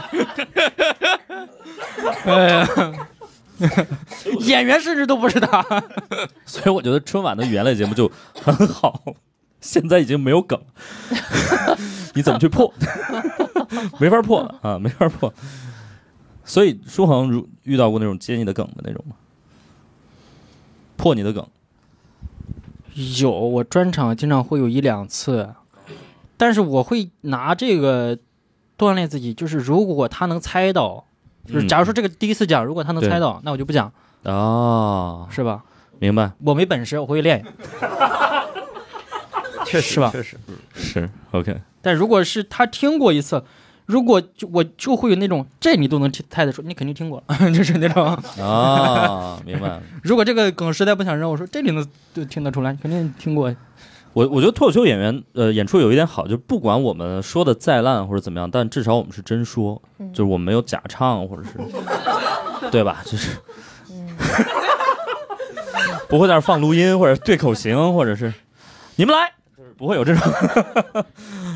哎呀 [laughs] 演员甚至都不是他。所以我觉得春晚的语言类节目就很好，现在已经没有梗，你怎么去破？没法破了啊，没法破。所以舒恒如遇到过那种接你的梗的那种吗？破你的梗，有，我专场经常会有一两次，但是我会拿这个锻炼自己，就是如果他能猜到，就是嗯。假如说这个第一次讲，如果他能猜到，那我就不讲，哦，是吧？明白，我没本事，我会练。确实是吧？确实，嗯。是 OK，但如果是他听过一次，如果就我就会有那种这你都能猜得出，你肯定听过了，[laughs] 就是那种。啊，明白。[laughs] 如果这个梗实在不想扔，我说这你能就听得出来，肯定听过。我我觉得脱口秀演员呃演出有一点好，就不管我们说的再烂或者怎么样，但至少我们是真说，嗯就是我们没有假唱或者是，[laughs] 对吧？就是嗯不会在那放录音或者对口型，或者是你们来，就是不会有这种 [laughs]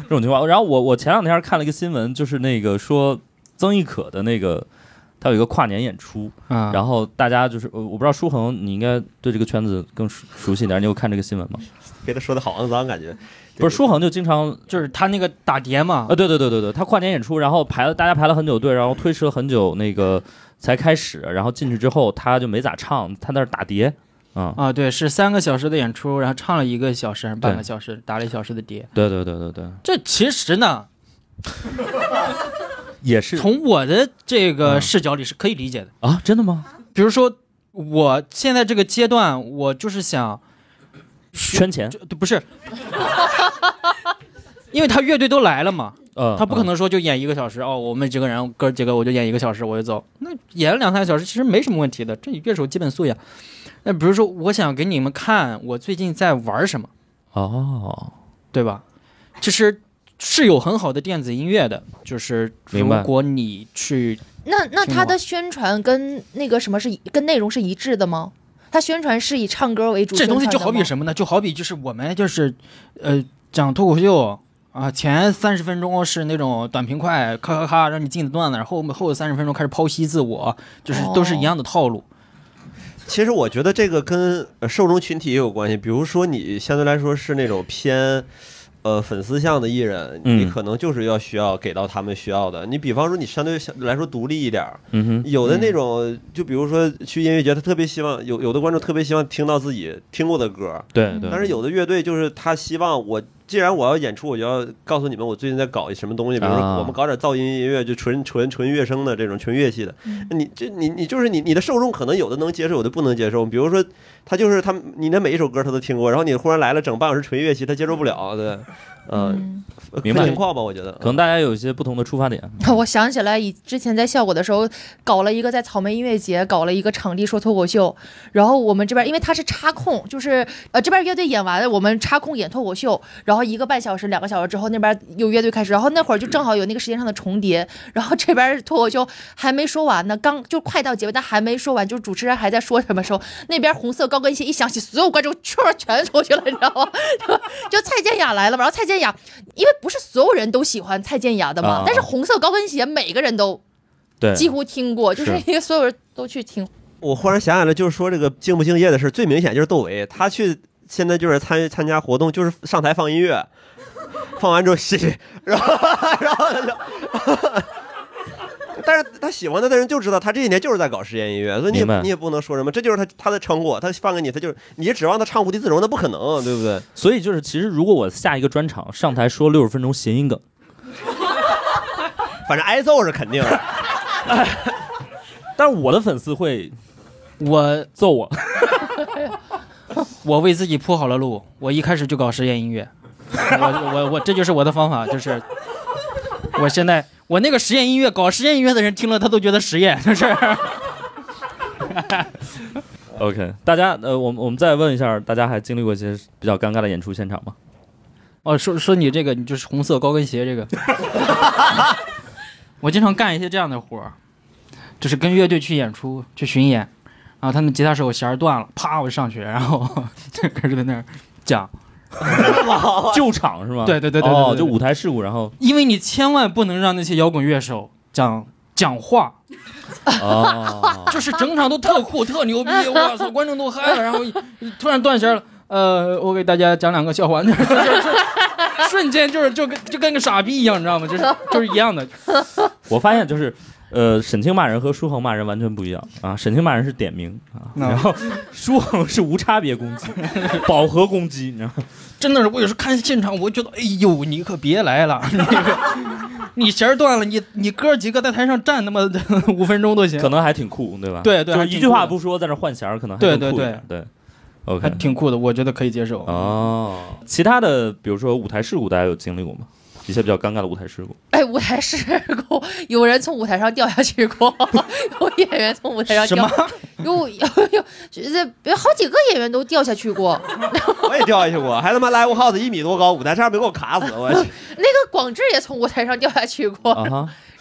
这种情况。然后我我前两天看了一个新闻，就是那个说曾轶可的那个。他有一个跨年演出，啊，然后大家就是，呃我不知道舒恒，你应该对这个圈子更熟熟悉一点，你有看这个新闻吗？给他说的好肮脏，感觉不是，舒恒就经常就是他那个打碟嘛啊，，对对对对对，他跨年演出，然后排了大家排了很久队，然后推迟了很久，那个才开始，然后进去之后他就没咋唱，他在那儿打碟，啊、啊，对，是三个小时的演出，然后唱了一个小时半个小时，打了一小时的碟。对对对对对，这其实呢，[laughs] 也是。从我的这个嗯视角里是可以理解的。啊，真的吗？比如说，我现在这个阶段，我就是想，圈钱，这不是，[laughs] 因为他乐队都来了嘛，呃，他不可能说就演一个小时哦，我们几个人哥几个我就演一个小时我就走，那演了两三个小时其实没什么问题的，这乐手基本素养。那比如说，我想给你们看我最近在玩什么，嗯哦，对吧？其实是有很好的电子音乐的，就是如明白果你去那那听他的宣传跟那个什么是一跟内容是一致的吗？他宣传是以唱歌为主，这东西就好比什么呢？就好比就是我们就是，呃，讲脱口秀啊，前三十分钟是那种短平快，咔咔咔让你进的段子，然后后三十分钟开始剖析自我，就是都是一样的套路。其实我觉得这个跟呃受众群体也有关系。比如说，你相对来说是那种偏呃粉丝向的艺人，嗯你可能就是要需要给到他们需要的。你比方说，你相对来说独立一点有的那种，就比如说去音乐节，他特别希望有有的观众特别希望听到自己听过的歌，对对。但是有的乐队就是他希望我，既然我要演出，我就要告诉你们我最近在搞一什么东西，比如说啊我们搞点噪音音乐，就纯纯纯乐声的这种纯乐器的。嗯你这你你就是你你的受众可能有的能接受，有的不能接受。比如说他就是他你的每一首歌他都听过，然后你忽然来了整半小时纯乐器，他接受不了，对，嗯，嗯，明白情况吧，我觉得可能大家有一些不同的出发点。[laughs] 我想起来以之前在效果的时候，搞了一个在草莓音乐节搞了一个场地说脱口秀，然后我们这边因为他是插空，就是呃这边乐队演完了，我们插空演脱口秀，然后一个半小时、两个小时之后，那边有乐队开始，然后那会儿就正好有那个时间上的重叠，然后这边脱口秀还没说完呢，刚就快到结尾，但还没说完，就是主持人还在说什么时候，那边红色高跟鞋一响起，所有观众圈全出去了，你知道吗？[laughs] 就蔡健雅来了嘛，然后蔡健雅，因为不是所有人都喜欢蔡健雅的嘛，啊但是红色高跟鞋每个人都对，几乎听过，就是是因为所有人都去听。我忽然想起来，就是说这个敬不敬业的事，最明显就是窦唯，他去现在就是参参加活动，就是上台放音乐，放完之后谢谢，[laughs] 然后然后他就。[laughs] 但是他喜欢他的人就知道他这一年就是在搞实验音乐，所以你也你也不能说什么，这就是他他的成果，他放给你，他就是你指望他唱无地自容，那不可能，对不对？所以就是，其实如果我下一个专场上台说六十分钟谐音梗，反正挨揍是肯定的。但是我的粉丝会我揍我。我为自己铺好了路，我一开始就搞实验音乐，我我我这就是我的方法，就是我现在我那个实验音乐搞实验音乐的人听了他都觉得实验，就 [laughs] 是。OK，大家呃，我们我们再问一下，大家还经历过一些比较尴尬的演出现场吗？哦，说说你这个，你就是红色高跟鞋这个，[laughs] 我经常干一些这样的活儿，就是跟乐队去演出去巡演，然后他们吉他手弦儿断了，啪我就上去，然后 [laughs] 就开始在那儿讲，[laughs] 救场是吗？对对对对对就舞台事故，然后因为你千万不能让那些摇滚乐手讲讲话，哦，[laughs] 就是整场都特酷特牛逼，[laughs] 我操，观众都嗨了，然后突然断弦了。呃，我给大家讲两个笑话，就是就是瞬间就是就跟就跟个傻逼一样，你知道吗？就是就是一样的。我发现就是。呃，沈清骂人和舒恒骂人完全不一样啊！沈清骂人是点名啊，然后舒恒是无差别攻击，[laughs] 饱和攻击，你知道吗？真的是，我有时候看现场，我觉得，哎呦，你可别来了，[laughs] 那个，你弦儿断了，你你哥几个在台上站那么 [laughs] 五分钟都行，可能还挺酷，对吧？对对就是一句话不说，在那换弦儿，可能还对对更酷一点对。还 OK，挺酷的，我觉得可以接受。哦，其他的比如说舞台事故，大家有经历过吗？一些比较尴尬的舞台事故。哎，舞台事故，有人从舞台上掉下去过，[laughs] 有演员从舞台上掉，有有 [laughs] 有，这好几个演员都掉下去过。[laughs] 我也掉下去过，还他妈 live house 一米多高，舞台差点没给我卡死，我去。那个广志也从舞台上掉下去过，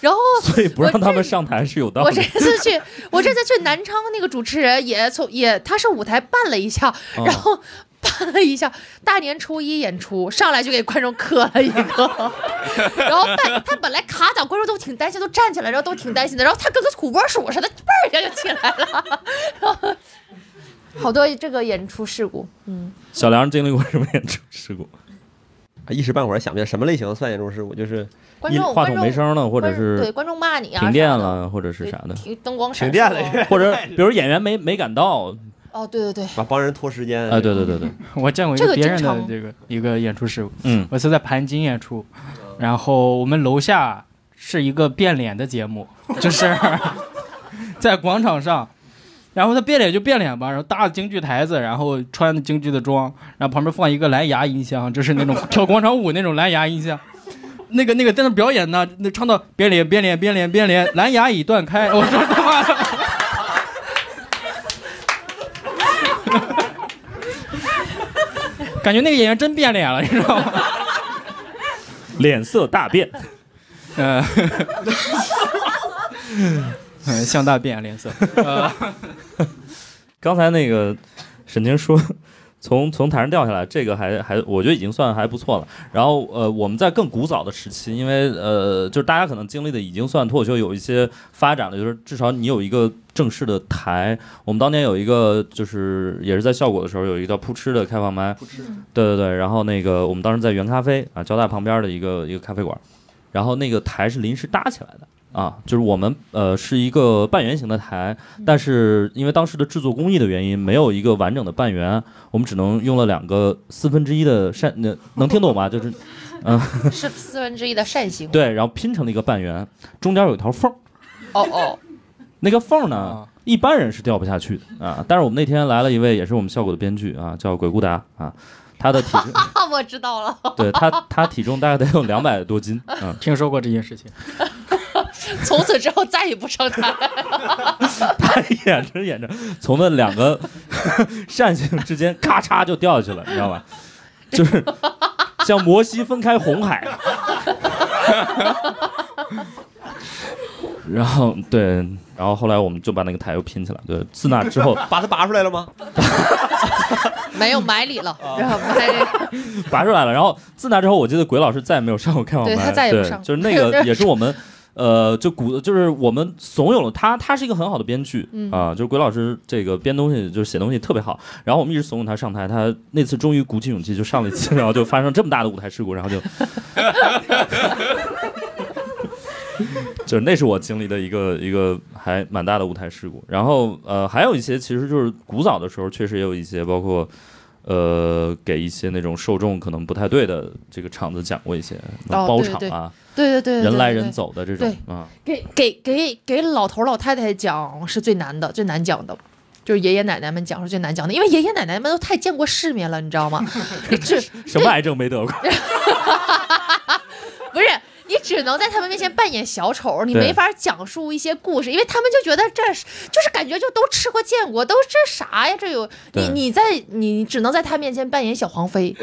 然后所以不让他们上台是有道理我这。次去，我这次去南昌那个主持人也从也他是舞台绊了一下，哦然后 [laughs] 绊了一下，大年初一演出上来就给观众磕了一个，[laughs] 然后绊他本来卡档，观众都挺担心，都站起来，然后都挺担心的，然后他跟个土拨鼠似的，嘣一下就起来了，然 [laughs] 后好多这个演出事故，嗯，小梁经历过什么演出事故？一时半会儿想不起来什么类型算演出事故，就是观众话筒没声了，或者是观对观众骂你啊，停电。了，或者是啥的，停灯光闪停电了，或者比如演员没没赶到，哦，对对对，把帮人拖时间。啊，对对对对，[laughs] 我见过一个个别人的这个一个演出事故，嗯，我是在盘金演出，然后我们楼下是一个变脸的节目，就是 [laughs] 在广场上，然后他变脸就变脸吧，然后搭着京剧台子，然后穿京剧的装，然后旁边放一个蓝牙音箱，就是那种 [laughs] 跳广场舞那种蓝牙音箱。那个那个在那表演呢，那唱到变脸变脸变脸变脸，蓝牙已断开，我说他妈的。[laughs] 感觉那个演员真变脸了，你知道吗？脸色大变。呃，[laughs] 嗯，向大变脸色。呃，[laughs] 刚才那个沈晶说从从台上掉下来，这个还还我觉得已经算还不错了。然后呃，我们在更古早的时期，因为呃，就是大家可能经历的已经算脱口秀有一些发展了，就是至少你有一个正式的台。我们当年有一个就是也是在效果的时候有一个叫扑哧的开放麦，对对对。然后那个我们当时在原咖啡啊交大旁边的一个一个咖啡馆，然后那个台是临时搭起来的。啊，就是我们呃是一个半圆形的台，但是因为当时的制作工艺的原因，没有一个完整的半圆，我们只能用了两个四分之一的扇，那能听懂吗？就是，嗯，[laughs] 是四分之一的扇形。对，然后拼成了一个半圆，中间有一条缝儿，哦哦，那个缝儿呢啊，一般人是掉不下去的啊。但是我们那天来了一位也是我们效果的编剧啊，叫鬼谷达啊，他的体重，啊，我知道了。对他他体重大概得有两百多斤，嗯，听说过这件事情。[laughs] 从此之后再也不上台。[laughs] 他演着演着，从那两个 [laughs] 扇形之间咔嚓就掉下去了，你知道吧？就是像摩西分开红海。然后对，然后后来我们就把那个台又拼起来。对，自那之后把它拔出来了吗？没有埋里了，然后埋里。拔出来了。然后自那之后，我记得鬼老师再也没有上过开放麦，对他再也不上对就是那个也是我们。呃，就古就是我们怂恿了他，他是一个很好的编剧嗯啊、就是鬼老师这个编东西就是写东西特别好，然后我们一直怂恿他上台，他那次终于鼓起勇气就上了一次，[laughs] 然后就发生这么大的舞台事故，然后就 [laughs] [laughs] 就是那是我经历的一个一个还蛮大的舞台事故，然后呃还有一些其实就是古早的时候确实也有一些包括。呃，给一些那种受众可能不太对的这个场子讲过一些包哦对对场啊，对对对，对人来人走的这种啊，给给给给老头老太太讲是最难的，最难讲的。就是爷爷奶奶们讲是最难讲的，因为爷爷奶奶们都太见过世面了，你知道吗？[laughs] 这什么癌症没得过？[laughs] 不是你只能在他们面前扮演小丑，你没法讲述一些故事，因为他们就觉得这是就是感觉就都吃过见过，都这啥呀？这有你你在你只能在他面前扮演小黄飞，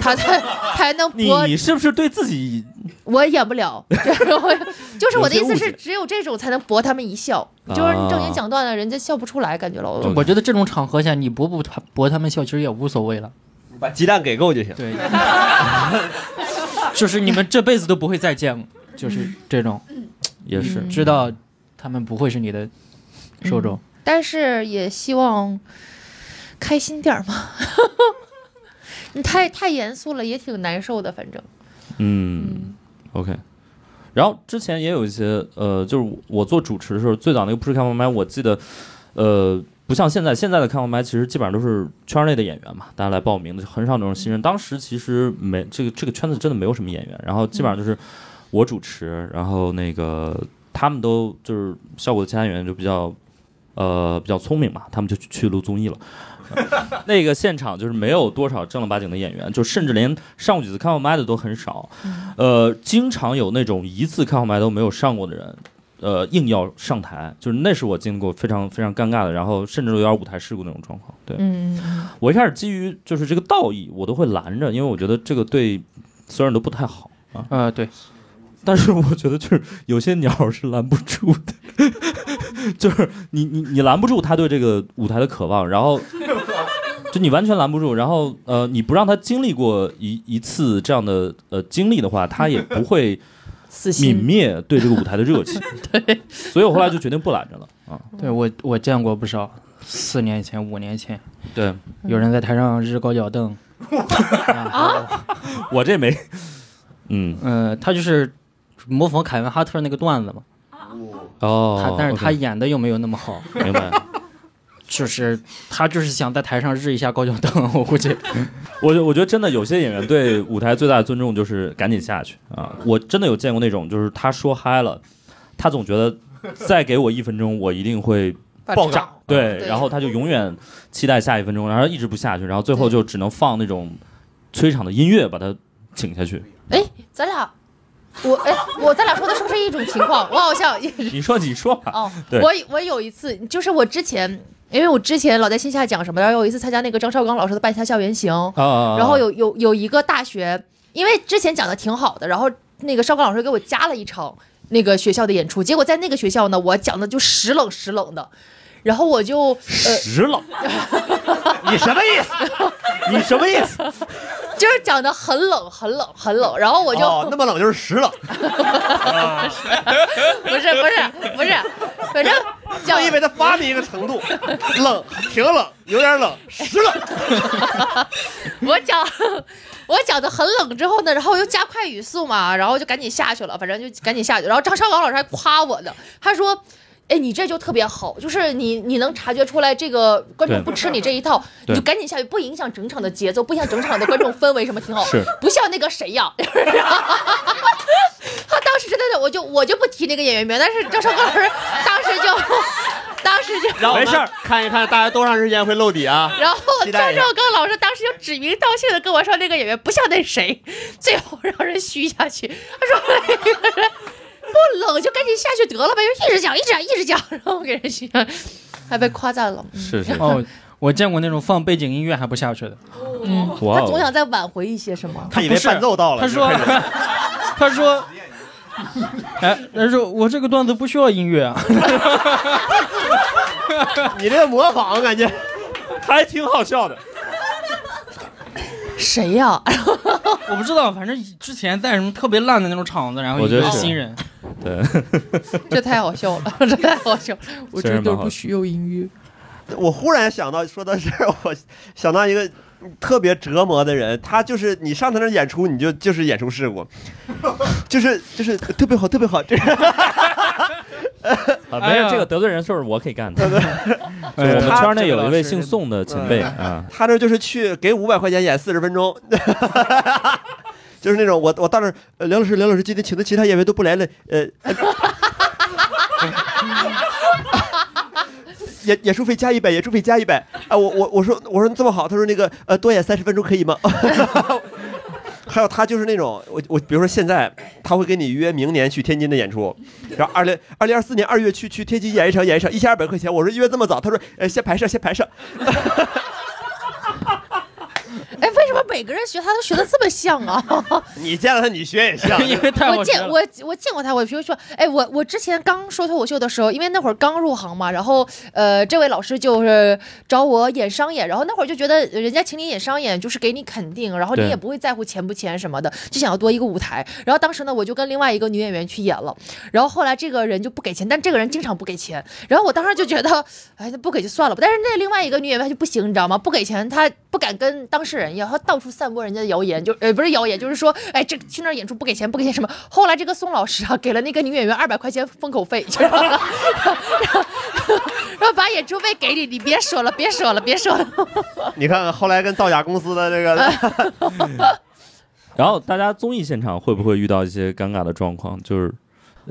他才才能播你是不是对自己我演不了，就是 [laughs] 我，就是我的意思是，只有这种才能博他们一笑，就是正经讲段子，人家笑不出来，感觉了。嗯我觉得这种场合下，你博不他博他们笑，其实也无所谓了。把鸡蛋给够就行。对，[laughs] 就是你们这辈子都不会再见，就是这种也是？嗯知道他们不会是你的受众。但是也希望开心点儿嘛。你 [laughs] 太太严肃了，也挺难受的，反正。嗯，OK。然后之前也有一些呃，就是我做主持的时候，最早那个不是开放麦，我记得呃，不像现在，现在的开放麦其实基本上都是圈内的演员嘛，大家来报名的，很少那种新人。当时其实没这个这个圈子真的没有什么演员，然后基本上就是我主持，然后那个他们都就是效果的其他演员就比较呃比较聪明嘛，他们就去去录综艺了。[laughs] 那个现场就是没有多少正儿八经的演员，就甚至连上过几次开放麦的都很少。呃，经常有那种一次开放麦都没有上过的人，呃，硬要上台，就是那是我经历过非常非常尴尬的，然后甚至有点舞台事故那种状况。对我一开始基于就是这个道义，我都会拦着，因为我觉得这个对所有人都不太好啊。呃，对，但是我觉得就是有些鸟是拦不住的，[laughs] 就是你你你拦不住他对这个舞台的渴望，然后 [laughs] 就你完全拦不住，然后呃你不让他经历过一一次这样的呃经历的话，他也不会泯。灭对这个舞台的热情。[laughs] 对，所以我后来就决定不拦着了啊。对我我见过不少，四年前、五年前，对。有人在台上日高脚凳，[laughs] 啊，[laughs] 我这没，嗯。呃，他就是模仿凯文哈特那个段子嘛，哦他，但是他演的又没有那么好，明白。就是他就是想在台上日一下高脚凳，我估计，[laughs] 我觉我觉得真的有些演员对舞台最大的尊重就是赶紧下去啊！我真的有见过那种，就是他说嗨了，他总觉得再给我一分钟，我一定会爆炸，对，对然后他就永远期待下一分钟，然后一直不下去，然后最后就只能放那种催场的音乐把他请下去。哎，咱俩，我哎，我咱俩说的是不是一种情况？我好像也是。你说你说吧，哦，对我我有一次，就是我之前，因为我之前老在线下讲什么，然后有一次参加那个张绍刚老师的半夏校园行，啊，然后有有有一个大学，因为之前讲的挺好的，然后那个绍刚老师给我加了一场那个学校的演出，结果在那个学校呢，我讲的就时冷时冷的。然后我就呃实冷，[laughs] 你什么意思？你什么意思？就是讲的很冷很冷很冷，然后我就、哦，那么冷就是实冷，[laughs] 不是不是不是，反正就因为他发明一个程度，冷，挺冷，有点冷，实冷。[laughs] 我讲我讲的很冷之后呢，然后我又加快语速嘛，然后就赶紧下去了，反正就赶紧下去。然后张绍刚老师还夸我呢，他说。哎，你这就特别好，就是你你能察觉出来这个观众不吃你这一套，你就赶紧下去，不影响整场的节奏，不影响整场的观众氛围，什么挺好。是不像那个谁呀，[laughs] 他当时真的，我就我就不提那个演员名，但是张绍刚老师当时就当时就没事儿看一看大家多长时间会露底啊？然后张绍刚老师当时就指名道姓的跟我说，那个演员不像那谁，最后让人虚下去。[laughs] 他说那个人不冷就赶紧下去得了呗，就一直讲一直讲一直讲，然后给人虚下，还被夸赞了。嗯是是，哦，我见过那种放背景音乐还不下去的。嗯，哦，他总想再挽回一些什么。他以为伴奏到了，他说 [laughs] 他说，哎，他说我这个段子不需要音乐啊。[laughs] 你这个模仿感觉还挺好笑的。谁呀？[laughs] 我不知道，反正之前在什么特别烂的那种场子，然后一个我觉得是新人，对，[laughs] 这太好笑了，[laughs] 这太好笑了。我确实蛮好这都不需要音乐。我忽然想到，说到这儿，我想到一个特别折磨的人，他就是你上他那儿演出，你就就是演出事故，就是就是特别好，特别好，这 [laughs] 啊，没有这个得罪人事儿，我可以干的。[laughs] 就哎我们圈内有一位姓宋的前辈啊，他这就是去给五百块钱演四十分钟，[laughs] 就是那种我我到那儿，呃梁老师梁老师今天请的其他演员都不来了，呃。呃演演出费加一百，演出费加一百啊！我我我说我说这么好，他说那个呃多演三十分钟可以吗？还有他就是那种我我比如说现在他会跟你约明年去天津的演出，然后二零二零二四年二月去去天津演一场演一场一千二百块钱，我说约这么早，他说呃先排摄先排摄，[laughs] [laughs] 哎，为什么每个人学他都学的这么像啊？[laughs] 你见了他你学也像，[laughs] 因为太我。见我我见过他，我比如说，哎，我我之前刚说脱口秀的时候，因为那会儿刚入行嘛，然后呃，这位老师就是找我演商演，然后那会儿就觉得人家请你演商演就是给你肯定，然后你也不会在乎钱不钱什么的，就想要多一个舞台。然后当时呢，我就跟另外一个女演员去演了，然后后来这个人就不给钱，但这个人经常不给钱，然后我当时就觉得，哎，那不给就算了吧。但是那另外一个女演员她就不行，你知道吗？不给钱，她不敢跟当事人一样，她到处散播人家的谣言，就呃不是谣言，就是说，哎，这去那儿演出不给钱，不给钱什么。后来这个宋老师啊，给了那个女演员二百块钱封口费，就 [laughs] 是然后 [laughs] 然后把演出费给你，你别说了，别说了，别说了。你看看后来跟造假公司的这个，[laughs] 然后大家综艺现场会不会遇到一些尴尬的状况？就是，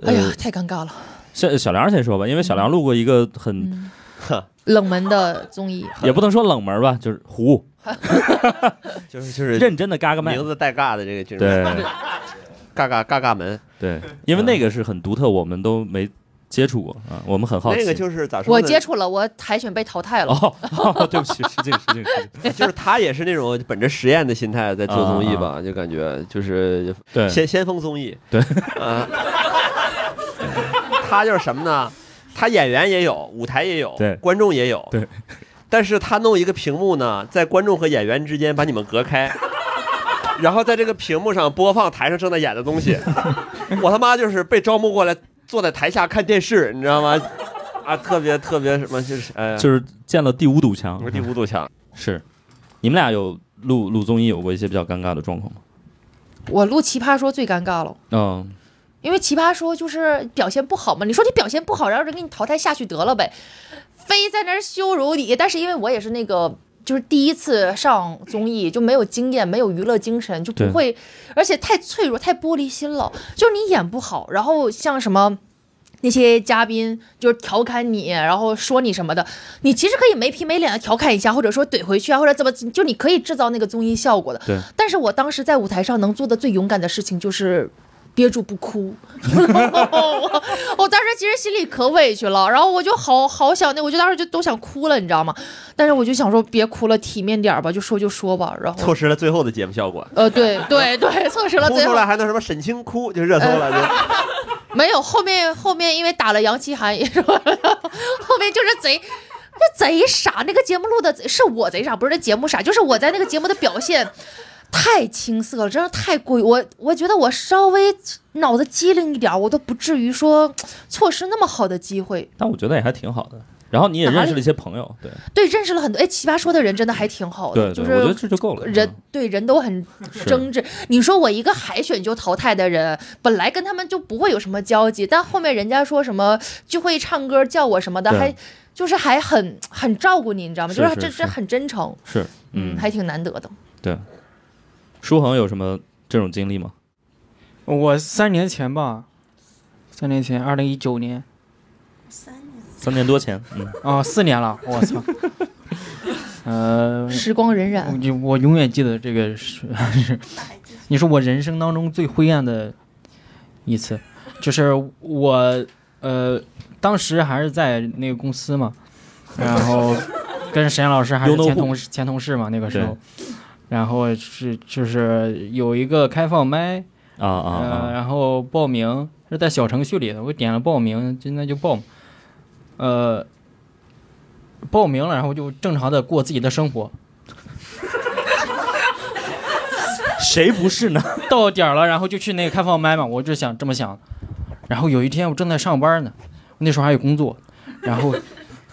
哎呀呃，，太尴尬了，小小梁先说吧，因为小梁录过一个很，嗯，冷门的综艺。也不能说冷门吧，就是糊，[laughs] 就是就是认真的嘎嘎麦名。字带尬的这个就是对 [laughs] 嘎嘎嘎嘎门，对，因为那个是很独特，我们都没接触过啊，我们很好奇。那个就是咋说呢？我接触了，我海选被淘汰了。哦，哦对不起，是这个，是这个，是这个。[laughs] 就是他也是那种本着实验的心态在做综艺吧，就感觉就是对，先先锋综艺。对，啊，他就是什么呢？他演员也有，舞台也有，对观众也有，对。但是他弄一个屏幕呢，在观众和演员之间把你们隔开，[laughs] 然后在这个屏幕上播放台上正在演的东西。[laughs] 我他妈就是被招募过来，坐在台下看电视，你知道吗？啊，特别特别什么，就是哎呀，就是建了第五堵墙第五堵墙。是，你们俩有录录综艺有过一些比较尴尬的状况吗？我录《奇葩说》最尴尬了。嗯，因为奇葩说就是表现不好嘛，你说你表现不好，然后人给你淘汰下去得了呗，非在那儿羞辱你。但是因为我也是那个就是第一次上综艺，就没有经验，没有娱乐精神，就不会，而且太脆弱、太玻璃心了。就是你演不好，然后像什么。那些嘉宾就是调侃你，然后说你什么的，你其实可以没皮没脸的调侃一下，或者说怼回去啊，或者怎么，就你可以制造那个综艺效果的。对。但是我当时在舞台上能做的最勇敢的事情就是憋住不哭。我 [laughs] 我当时其实心里可委屈了，然后我就好好想那，我就当时就都想哭了，你知道吗？但是我就想说别哭了，体面点儿吧，就说就说吧。然后错失了最后的节目效果，呃，对对对，[laughs] 错失了最后哭出来还能什么沈清哭就热搜了，就 [laughs] 没有后面后面因为打了杨奇涵也是吧，后面就是贼那贼傻，那个节目录的是我贼傻，不是那节目傻，就是我在那个节目的表现太青涩了，真的太过于我，我觉得我稍微脑子机灵一点儿，我都不至于说错失那么好的机会。但我觉得也还挺好的。然后你也认识了一些朋友，对对，认识了很多，哎，奇葩说的人真的还挺好的，对对，就是我觉得这就够了。人对人都很是争执。你说我一个海选就淘汰的人，本来跟他们就不会有什么交集，但后面人家说什么聚会唱歌叫我什么的，还就是还很很照顾你，你知道吗？是是是就是这这很真诚，是嗯，还挺难得的。舒恒有什么这种经历吗？我三年前吧，三年前，二零一九年。三年三年多前，嗯，啊，四年了，我操。[laughs] 呃，时光荏苒，我就我永远记得这个是。是，你说我人生当中最灰暗的一次，就是我呃当时还是在那个公司嘛，然后跟沈岩老师还是前同事前同事嘛那个时候，然后是就是有一个开放麦，啊啊然后报名是在小程序里的，我点了报名，现在就报嘛，呃，报名了，然后就正常的过自己的生活。[laughs] 谁不是呢？到点儿了，然后就去那个开放麦嘛，我就想这么想。然后有一天我正在上班呢，那时候还有工作，然后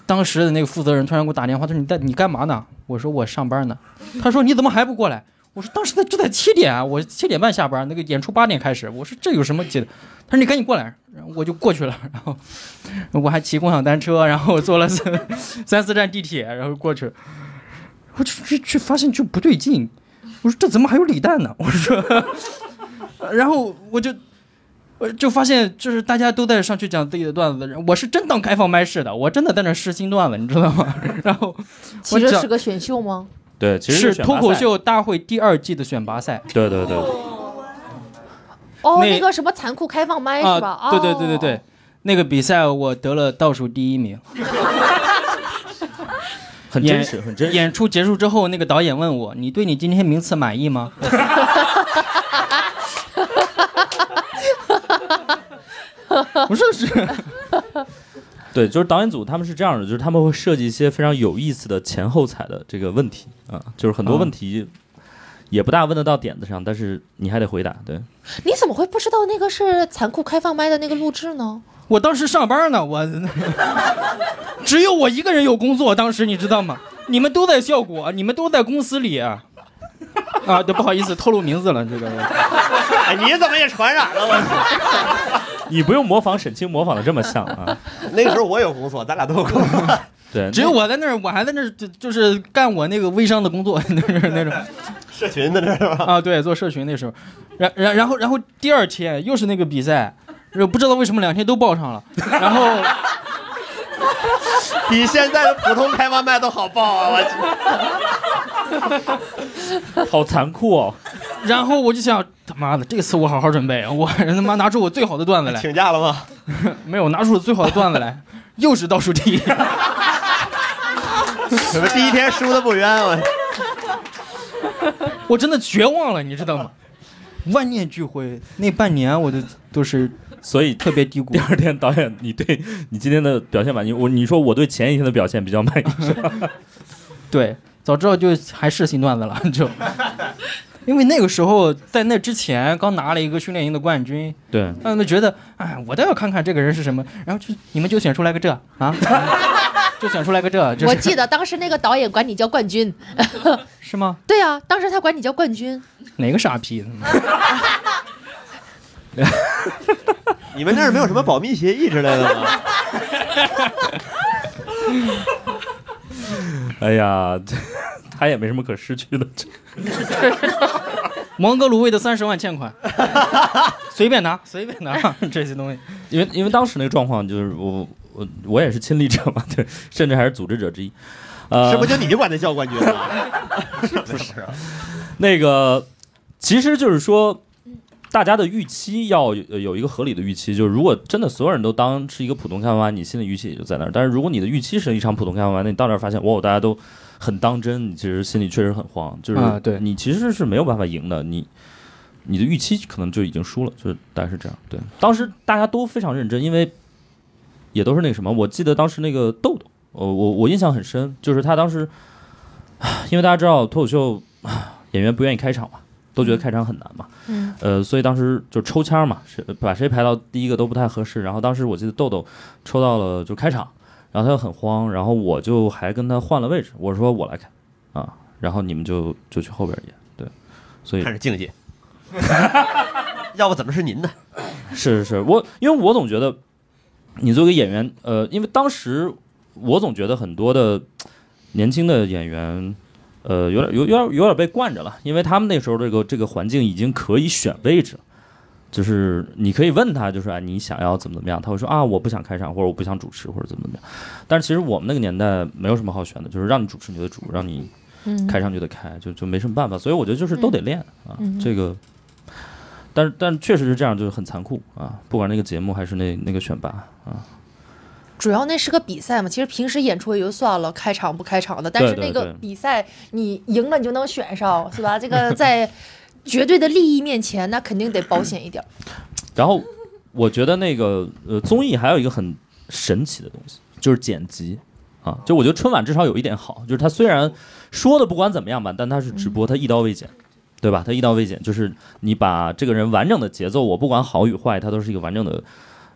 当时的那个负责人突然给我打电话，他说你在你干嘛呢？我说我上班呢。他说你怎么还不过来？我说当时在就在七点，我七点半下班，那个演出八点开始。我说这有什么急的？他说你赶紧过来，然后我就过去了。[laughs] 然后我还骑共享单车，然后我坐了三三四站地铁，然后过去。我就去去发现就不对劲，我说这怎么还有李诞呢？我说，[laughs] 然后我就。我就发现，就是大家都在上去讲自己的段子，我是真当开放麦似的，我真的在那试新段子，你知道吗？[laughs] 然后其实是个选秀吗？对，其实是脱口秀大会第二季的选拔赛对对对，哦，那那个什么残酷开放麦是吧？啊，对对对对哦对，那个比赛我得了倒数第一名。[laughs] 很真实，很真实。演出结束之后，那个导演问我：“你对你今天名次满意吗？” [laughs] [laughs] 我说是，[laughs] 对，就是导演组他们是这样的，就是他们会设计一些非常有意思的前后彩的这个问题啊，就是很多啊问题也不大问得到点子上，但是你还得回答。对，你怎么会不知道那个是残酷开放麦的那个录制呢？我当时上班呢，我只有我一个人有工作。当时你知道吗？你们都在效果，你们都在公司里啊。啊，对，不好意思，透露名字了，这个。哎，你怎么也传染了我？[laughs] 你不用模仿沈清模仿的这么像啊。那个时候我有工作，咱俩都有工作。[laughs] 对，只有我在那儿，我还在那儿就就是干我那个微商的工作，[laughs] 那是那种社群的那是吧？啊，对，做社群那时候，然然然后然后第二天又是那个比赛，不知道为什么两天都报上了，然后比现在的普通开外卖都好报啊！我 [laughs] 好残酷哦。然后我就想，他妈的，这次我好好准备，我 [laughs] 他妈拿出我最好的段子来，[laughs] 请假了吗？没有拿出我最好的段子来，又是倒数第一，怎么第一天输的不冤？我我真的绝望了，你知道吗？万念俱灰，那半年我都都是所以特别低谷第。二天导演，你对你今天的表现满意？我你说我对前一天的表现比较满意，是吧？对，早知道就还是新段子了，[laughs] 就。因为那个时候在那之前刚拿了一个训练营的冠军，对，让他们觉得，哎，我倒要看看这个人是什么，然后就你们就选出来个这啊，[laughs] 就选出来个这，这我记得当时那个导演管你叫冠军，[laughs] 是吗？对啊、当时他管你叫冠军。哪个傻逼？你们那儿没有什么保密协议之类的吗？[laughs] 哎呀，这 [laughs] 他也没什么可失去的。这 [laughs] 蒙哥芦苇的三十万欠款，随便拿，随便拿这些东西。因为因为当时那个状况就是我我我也是亲历者嘛，对，甚至还是组织者之一。呃，是不就你管他叫冠军了？不是那个，其实就是说，大家的预期要有有一个合理的预期。就是如果真的所有人都当是一个普通开放麦，你心里预期也就在那儿。但是如果你的预期是一场普通开放麦，那你到那儿发现，哇，大家都很当真，你其实心里确实很慌。就是啊对你其实是没有办法赢的，你。你的预期可能就已经输了，就是大概是这样。对，当时大家都非常认真，因为也都是那个什么，我记得当时那个豆豆，我我我印象很深，就是他当时，因为大家知道脱口秀演员不愿意开场嘛，都觉得开场很难嘛，嗯呃，所以当时就抽签嘛，是把谁排到第一个都不太合适。然后当时我记得豆豆抽到了就开场，然后他又很慌，然后我就还跟他换了位置，我说我来开啊，然后你们就就去后边演，对，所以看着境界。[laughs] 要不怎么是您呢？是是是，我因为我总觉得，你作为演员，呃，因为当时我总觉得很多的年轻的演员，呃，有点有有点有点被惯着了，因为他们那时候这个这个环境已经可以选位置，就是你可以问他，就是啊，你想要怎么怎么样，他会说啊，我不想开场，或者我不想主持，或者怎么怎么样。但是其实我们那个年代没有什么好选的，就是让你主持你就得主，让你嗯，开场就得开，就就没什么办法。所以我觉得就是都得练啊，嗯这个。但是但确实是这样，就是很残酷啊！不管那个节目还是那那个选拔啊，主要那是个比赛嘛，其实平时演出也就算了，开场不开场的，但是那个比赛你赢了你就能选上，是吧？这个在 [laughs] 绝对的利益面前，那肯定得保险一点儿。[coughs] 然后我觉得那个呃综艺还有一个很神奇的东西，就是剪辑啊。就我觉得春晚至少有一点好，就是它虽然说的不管怎么样吧，但它是直播，它一刀未剪，对吧？它一刀未剪，就是你把这个人完整的节奏，我不管好与坏，它都是一个完整的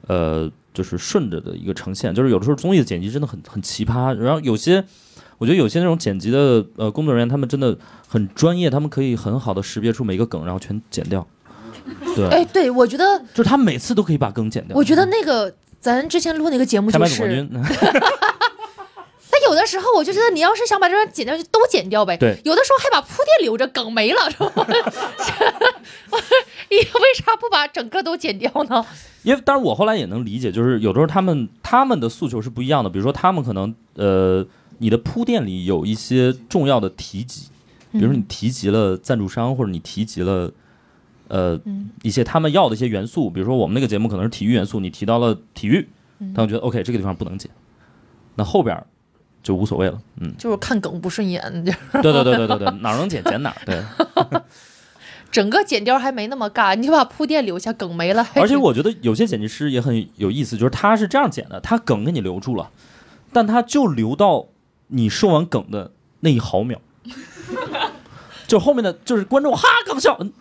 呃，就是顺着的一个呈现。就是有的时候综艺的剪辑真的很很奇葩，然后有些。我觉得有些那种剪辑的呃工作人员，他们真的很专业，他们可以很好的识别出每个梗，然后全剪掉。对，[laughs] 哎，对，我觉得，就是他每次都可以把梗剪掉。我觉得那个咱之前录那个节目开就是，[laughs] 有的时候我就觉得你要是想把这段剪掉，就都剪掉呗。对有的时候还把铺垫留着，梗没了，是吧？[laughs] 你为啥不把整个都剪掉呢？因为当然我后来也能理解，就是有时候他们他们的诉求是不一样的，比如说他们可能呃，你的铺垫里有一些重要的提及，比如说你提及了赞助商，或者你提及了呃嗯一些他们要的一些元素，比如说我们那个节目可能是体育元素，你提到了体育，嗯他们觉得 OK 这个地方不能剪，那后边儿就无所谓了，嗯，就是看梗不顺眼，就是对对对对对 [laughs] 对，哪儿能剪剪哪儿，对。[laughs] 整个剪掉还没那么尬，你就把铺垫留下，梗没了。还而且我觉得有些剪辑师也很有意思，就是他是这样剪的，他梗给你留住了，但他就留到你说完梗的那一毫秒，[laughs] 就后面的就是观众哈梗笑，嗯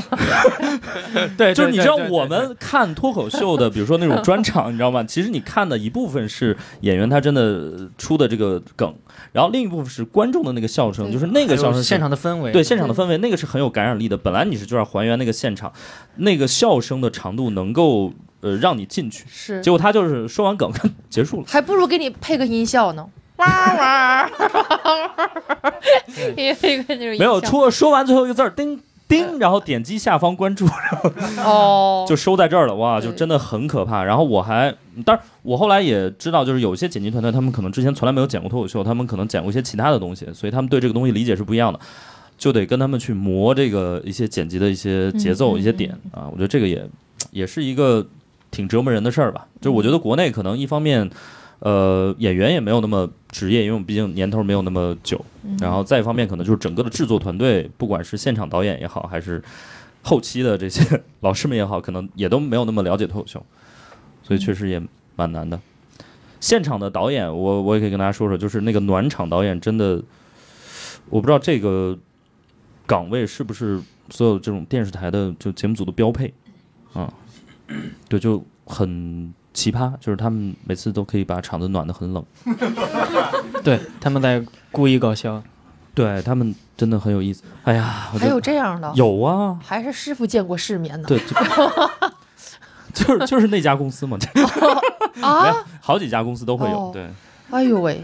[laughs] 对，就是你知道我们看脱口秀的，比如说那种专场，你知道吗？其实你看的一部分是演员他真的出的这个梗，然后另一部分是观众的那个笑声，就是那个笑声现场的氛围，对现场的氛围，那个是很有感染力的。本来你是就要还原那个现场，那个笑声的长度能够呃让你进去，是结果他就是说完梗 [laughs] 结束了。还不如给你配个音效呢。哇哇，因为配个那种音没有，效除了说完最后一个字儿叮叮，然后点击下方关注，[laughs] 哦，就收在这儿了。哇，就真的很可怕。然后我还，当然我后来也知道，就是有些剪辑团队，他们可能之前从来没有剪过脱口秀，他们可能剪过一些其他的东西，所以他们对这个东西理解是不一样的。就得跟他们去磨这个一些剪辑的一些节奏、一些点啊，我觉得这个也也是一个挺折磨人的事儿吧。就我觉得国内可能一方面，呃，演员也没有那么职业，因为我们毕竟年头没有那么久。嗯然后再一方面，可能就是整个的制作团队，不管是现场导演也好，还是后期的这些老师们也好，可能也都没有那么了解脱口秀，所以确实也蛮难的。现场的导演，我我也可以跟大家说说，就是那个暖场导演，真的，我不知道这个岗位是不是所有这种电视台的就节目组的标配啊？对，就很奇葩，就是他们每次都可以把场子暖得很冷。[laughs] 对，他们在故意搞笑。对他们真的很有意思。哎呀，还有这样的，有啊，还是师傅见过世面呢。对，就 [laughs] 就是就是那家公司嘛，[laughs] 没啊，好几家公司都会有。哦对，哎呦喂，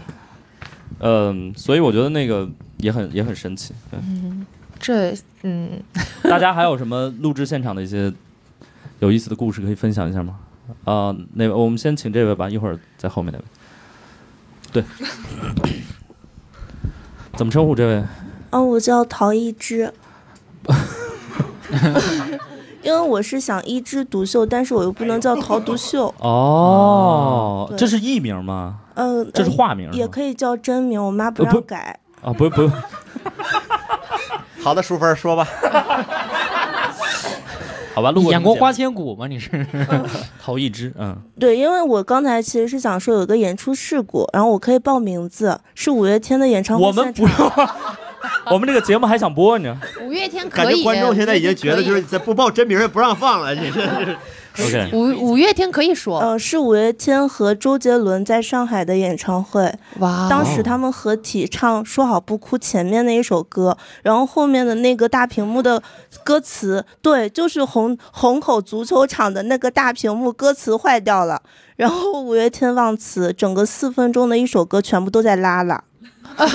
嗯，所以我觉得那个也很也很神奇。对，这嗯，大家还有什么录制现场的一些有意思的故事可以分享一下吗？啊、那位我们先请这位吧，一会儿在后面那位。对，怎么称呼这位？哦，我叫陶一枝，[laughs] 因为我是想一枝独秀，但是我又不能叫陶独秀，哦，这是艺名吗？嗯、这是呃化名？也可以叫真名，我妈不让改。啊，不不，[laughs] 好的，淑芬说吧。好吧，路过演过《花千千骨》吗？你是？陶艺之，嗯，对，因为我刚才其实是想说有个演出事故，然后我可以报名字，是五月天的演唱会我们。不用，我们这个节目还想播呢。五月天可以，感觉观众现在已经觉得就是在不报真名也不让放了，这是。OK，五五月天可以说，呃，是五月天和周杰伦在上海的演唱会，哇，当时他们合体唱《说好不哭》前面那一首歌，然后后面的那个大屏幕的歌词，对，就是虹虹口足球场的那个大屏幕歌词坏掉了，然后五月天忘词，整个四分钟的一首歌全部都在拉拉，[laughs]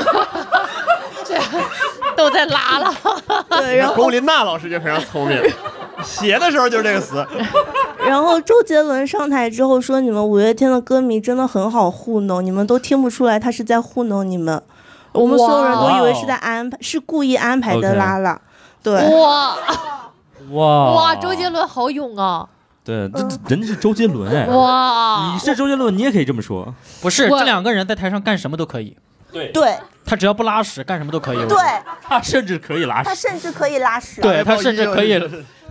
都在拉了，对，然后龚琳娜老师就非常聪明，写的时候就是这个词。[laughs] 然后周杰伦上台之后说：“你们五月天的歌迷真的很好糊弄，你们都听不出来他是在糊弄你们。”我们所有人都以为是在安排，是故意安排的拉拉。对，哇。哇。哇，周杰伦好勇啊，对，这这人家是周杰伦哎，哇。你，是周杰伦，你也可以这么说。不是，这两个人在台上干什么都可以，对，对他只要不拉屎，干什么都可以。对，他甚至可以拉屎。他甚至可以拉屎。对他甚至可以，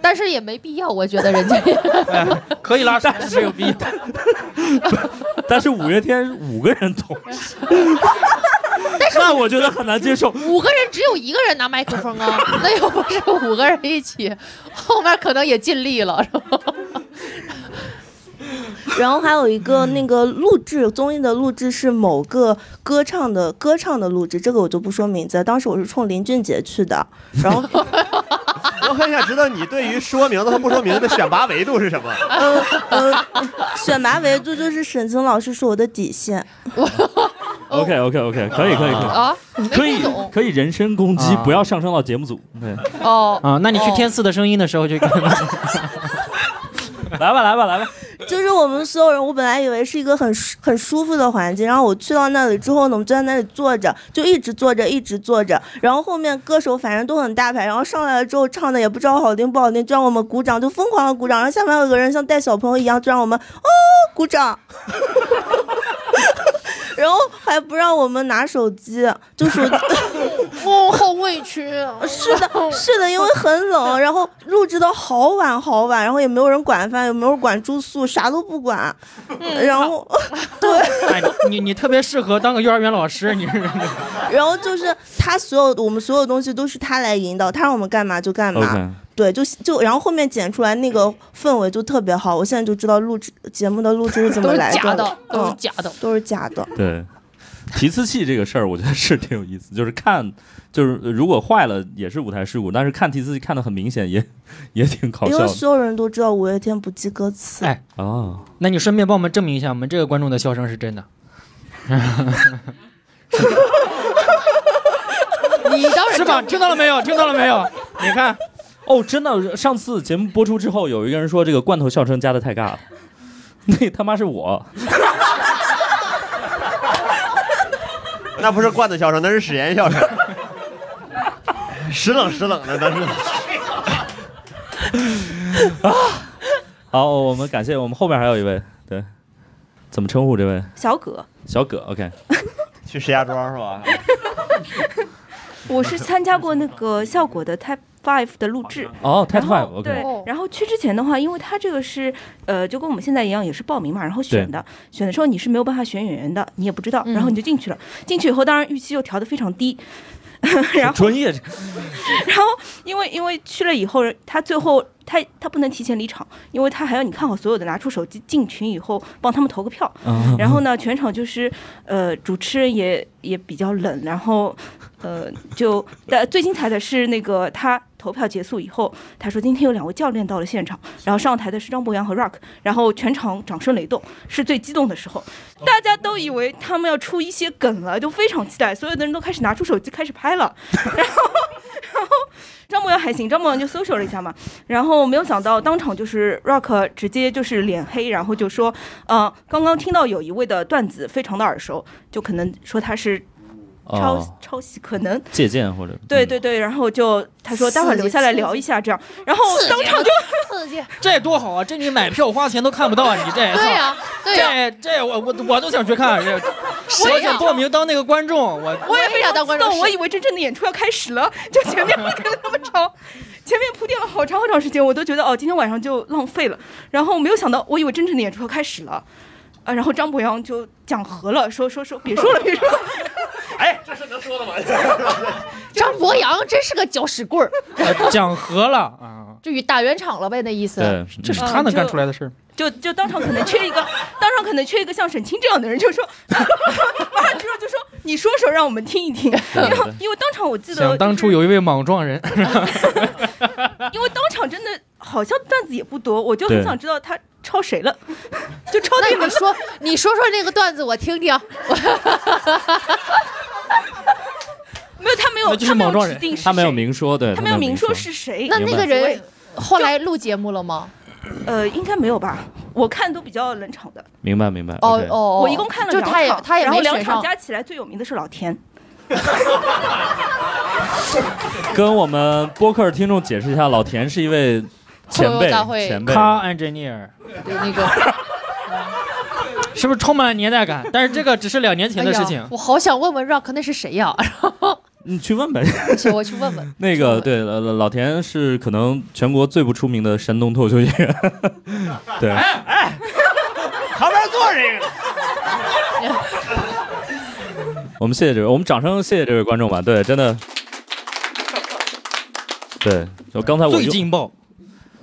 但是也没必要，我觉得人家 [laughs] 哎，可以拉屎，但是没有必要。但是 [laughs] 五月天五个人同时，[laughs] 那我觉得很难接受。五个人只有一个人拿麦克风啊，那又不是五个人一起，后面可能也尽力了，是吧？然后还有一个那个录制综艺的录制是某个歌唱的歌唱的录制，这个我就不说名字。当时我是冲林俊杰去的，然后 [laughs] 我很想知道你对于说名字和不说名字的选拔维度是什么？呃 [laughs] 呃，选拔维度就是沈清老师是我的底线。OK OK OK，可以可以可以啊，以可以可以人身攻击，啊不要上升到节目组。对，哦，啊，那你去哦天赐的声音的时候就跟 [laughs] 来吧来吧来吧，[laughs] 就是我们所有人，我本来以为是一个很很舒服的环境，然后我去到那里之后呢，我们就在那里坐着，就一直坐着，一直坐着。然后后面歌手反正都很大牌，然后上来了之后唱的也不知道好听不好听，就让我们鼓掌，就疯狂的鼓掌。然后下面有个人像带小朋友一样，就让我们哦鼓掌。[laughs] 然后还不让我们拿手机，[laughs] 就手机哦，好委屈啊！是的，是的，因为很冷，[laughs] 然后录制到好晚好晚，然后也没有人管饭，也没有人管住宿，啥都不管。然后，[laughs] 对，哎，你你特别适合当个幼儿园老师，你是然后就是他所有我们所有东西都是他来引导，他让我们干嘛就干嘛。对，就就然后后面剪出来那个氛围就特别好，我现在就知道录制节目的录制是怎都是么来假的，都是嗯，假的。都是假的。对，提词器这个事儿，我觉得是挺有意思。就是看，就是如果坏了也是舞台事故，但是看提词器看的很明显，也也挺搞笑的因为所有人都知道五月天不记歌词。哎哦。那你顺便帮我们证明一下，我们这个观众的笑声是真的。[laughs] 你当然是吧？听到了没有？听到了没有？你看，哦，真的，上次节目播出之后，有一个人说这个罐头笑声加的太尬了，[laughs] 那他妈是我。[laughs] 那不是罐子笑声，那是史岩笑声，时冷时冷的，那是。[laughs] 啊好，我们感谢我们后面还有一位，对，怎么称呼这位？小葛，小葛，OK，去石家庄是吧？我是参加过那个效果的 Type Five 的录制。哦然后 Five，OK，、对哦，然后去之前的话，因为他这个是呃，就跟我们现在一样，也是报名嘛，然后选的，选的时候你是没有办法选演员的，你也不知道，嗯然后你就进去了。进去以后，当然预期又调的非常低，然后专业，然后因为因为去了以后，他最后他他不能提前离场，因为他还要你看好所有的，拿出手机进群以后帮他们投个票。嗯然后呢，全场就是呃，主持人也也比较冷，然后呃，就但最精彩的是那个他投票结束以后，他说今天有两位教练到了现场，然后上台的是张博洋和 Rock，然后全场掌声雷动，是最激动的时候，大家都以为他们要出一些梗了，就非常期待，所有的人都开始拿出手机开始拍了，然 [laughs] 后然后。[laughs] 张博洋还行，张博洋就搜索了一下嘛，然后没有想到当场就是 Rock 直接就是脸黑，然后就说，呃，刚刚听到有一位的段子非常的耳熟，就可能说他是抄、哦，抄袭，可能借鉴或者对对对，然后就他说待会儿留下来聊一下这样，然后当场就 [laughs] 刺激，这多好啊！这你买票花钱都看不到啊！你这对呀、对呀、[laughs] 这这我我我都想去看。这我想报名当那个观众，我我也非常激动，当观众是我以为真正的演出要开始了，就前面铺垫了那么长，前面铺垫了好长好长时间，我都觉得哦，今天晚上就浪费了。然后没有想到，我以为真正的演出要开始了，啊，然后张博洋就讲和了，说说说，别说了，别说了。[laughs] 张博洋真是个搅屎棍儿，呃讲和了啊，就与打圆场了呗，那意思。对，这是他能干出来的事儿。就就当场可能缺一个，[laughs] 当场可能缺一个像沈清这样的人，就说，马 [laughs] 上就说就说你说说让我们听一听，因为因为当场我记得、想当初有一位莽撞人，因为当场真的好像段子也不多，我就很想知道他抄谁了，[laughs] 就抄那对了你。说，你说说那个段子我听听。[laughs] 没有，他没有，就是他没有莽撞人指定是他没有谁，明说，对他没有明明说是谁。那那个人后来录节目了吗？呃，应该没有吧？我看都比较冷场的。明白明白。哦哦，我一共看了两场，他也他也然后两。场加起来最有名的是老田。[laughs] 跟我们播客听众解释一下，老田是一位前辈大会前辈。car engineer 对那个 [laughs] 是不是充满了年代感？但是这个只是两年前的事情哎。我好想问问 Rock 那是谁呀？[laughs] 你去问呗。行我去问问。[laughs] 那个对，老老田是可能全国最不出名的山东脱口秀演员。对，旁边坐着一个。我们谢谢这位，我们掌声谢谢这位观众吧。对，真的，对，就刚才我用最劲爆，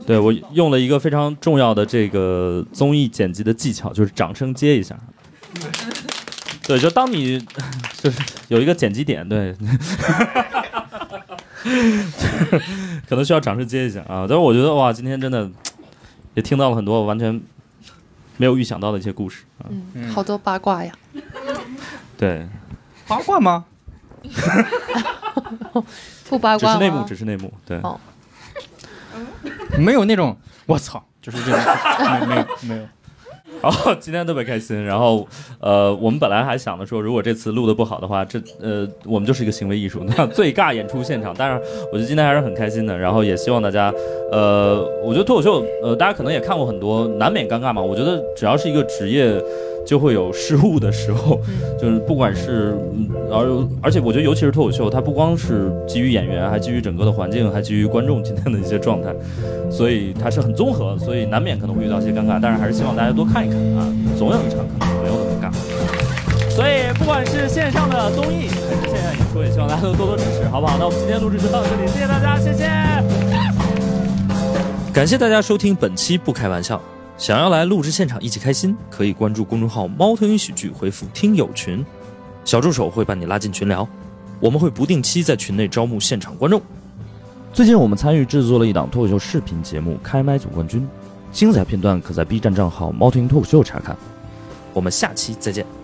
对我用了一个非常重要的这个综艺剪辑的技巧，就是掌声接一下。对，就当你 [laughs] 就是有一个剪辑点，对，[laughs] 可能需要掌声接一下啊。但是我觉得哇，今天真的也听到了很多完全没有预想到的一些故事啊。嗯，好多八卦呀。对，八卦吗？[laughs] 不八卦？只是内幕，只是内幕。对，哦 [laughs] 没有那种我操，就是这种，没没有没有。[laughs] 然后今天特别开心，然后呃，我们本来还想着说，如果这次录的不好的话，这呃，我们就是一个行为艺术，那最尬演出现场。但是我觉得今天还是很开心的，然后也希望大家，呃，我觉得脱口秀，呃，大家可能也看过很多，难免尴尬嘛。我觉得只要是一个职业，就会有失误的时候，就是不管是，嗯而而且我觉得尤其是脱口秀，它不光是基于演员，还基于整个的环境，还基于观众今天的一些状态。所以它是很综合，所以难免可能会遇到一些尴尬，但是还是希望大家多看一看啊，总有一场可能没有那么尬。所以不管是线上的综艺还是线下演出，也希望大家都多多支持，好不好？那我们今天录制就到这里，谢谢大家，谢谢。感谢大家收听本期不开玩笑。想要来录制现场一起开心，可以关注公众号“猫头鹰喜剧”，回复“听友群”，小助手会把你拉进群聊。我们会不定期在群内招募现场观众。最近我们参与制作了一档脱口秀视频节目《开麦总冠军》，精彩片段可在 B 站账号“猫头鹰脱口秀”查看。我们下期再见。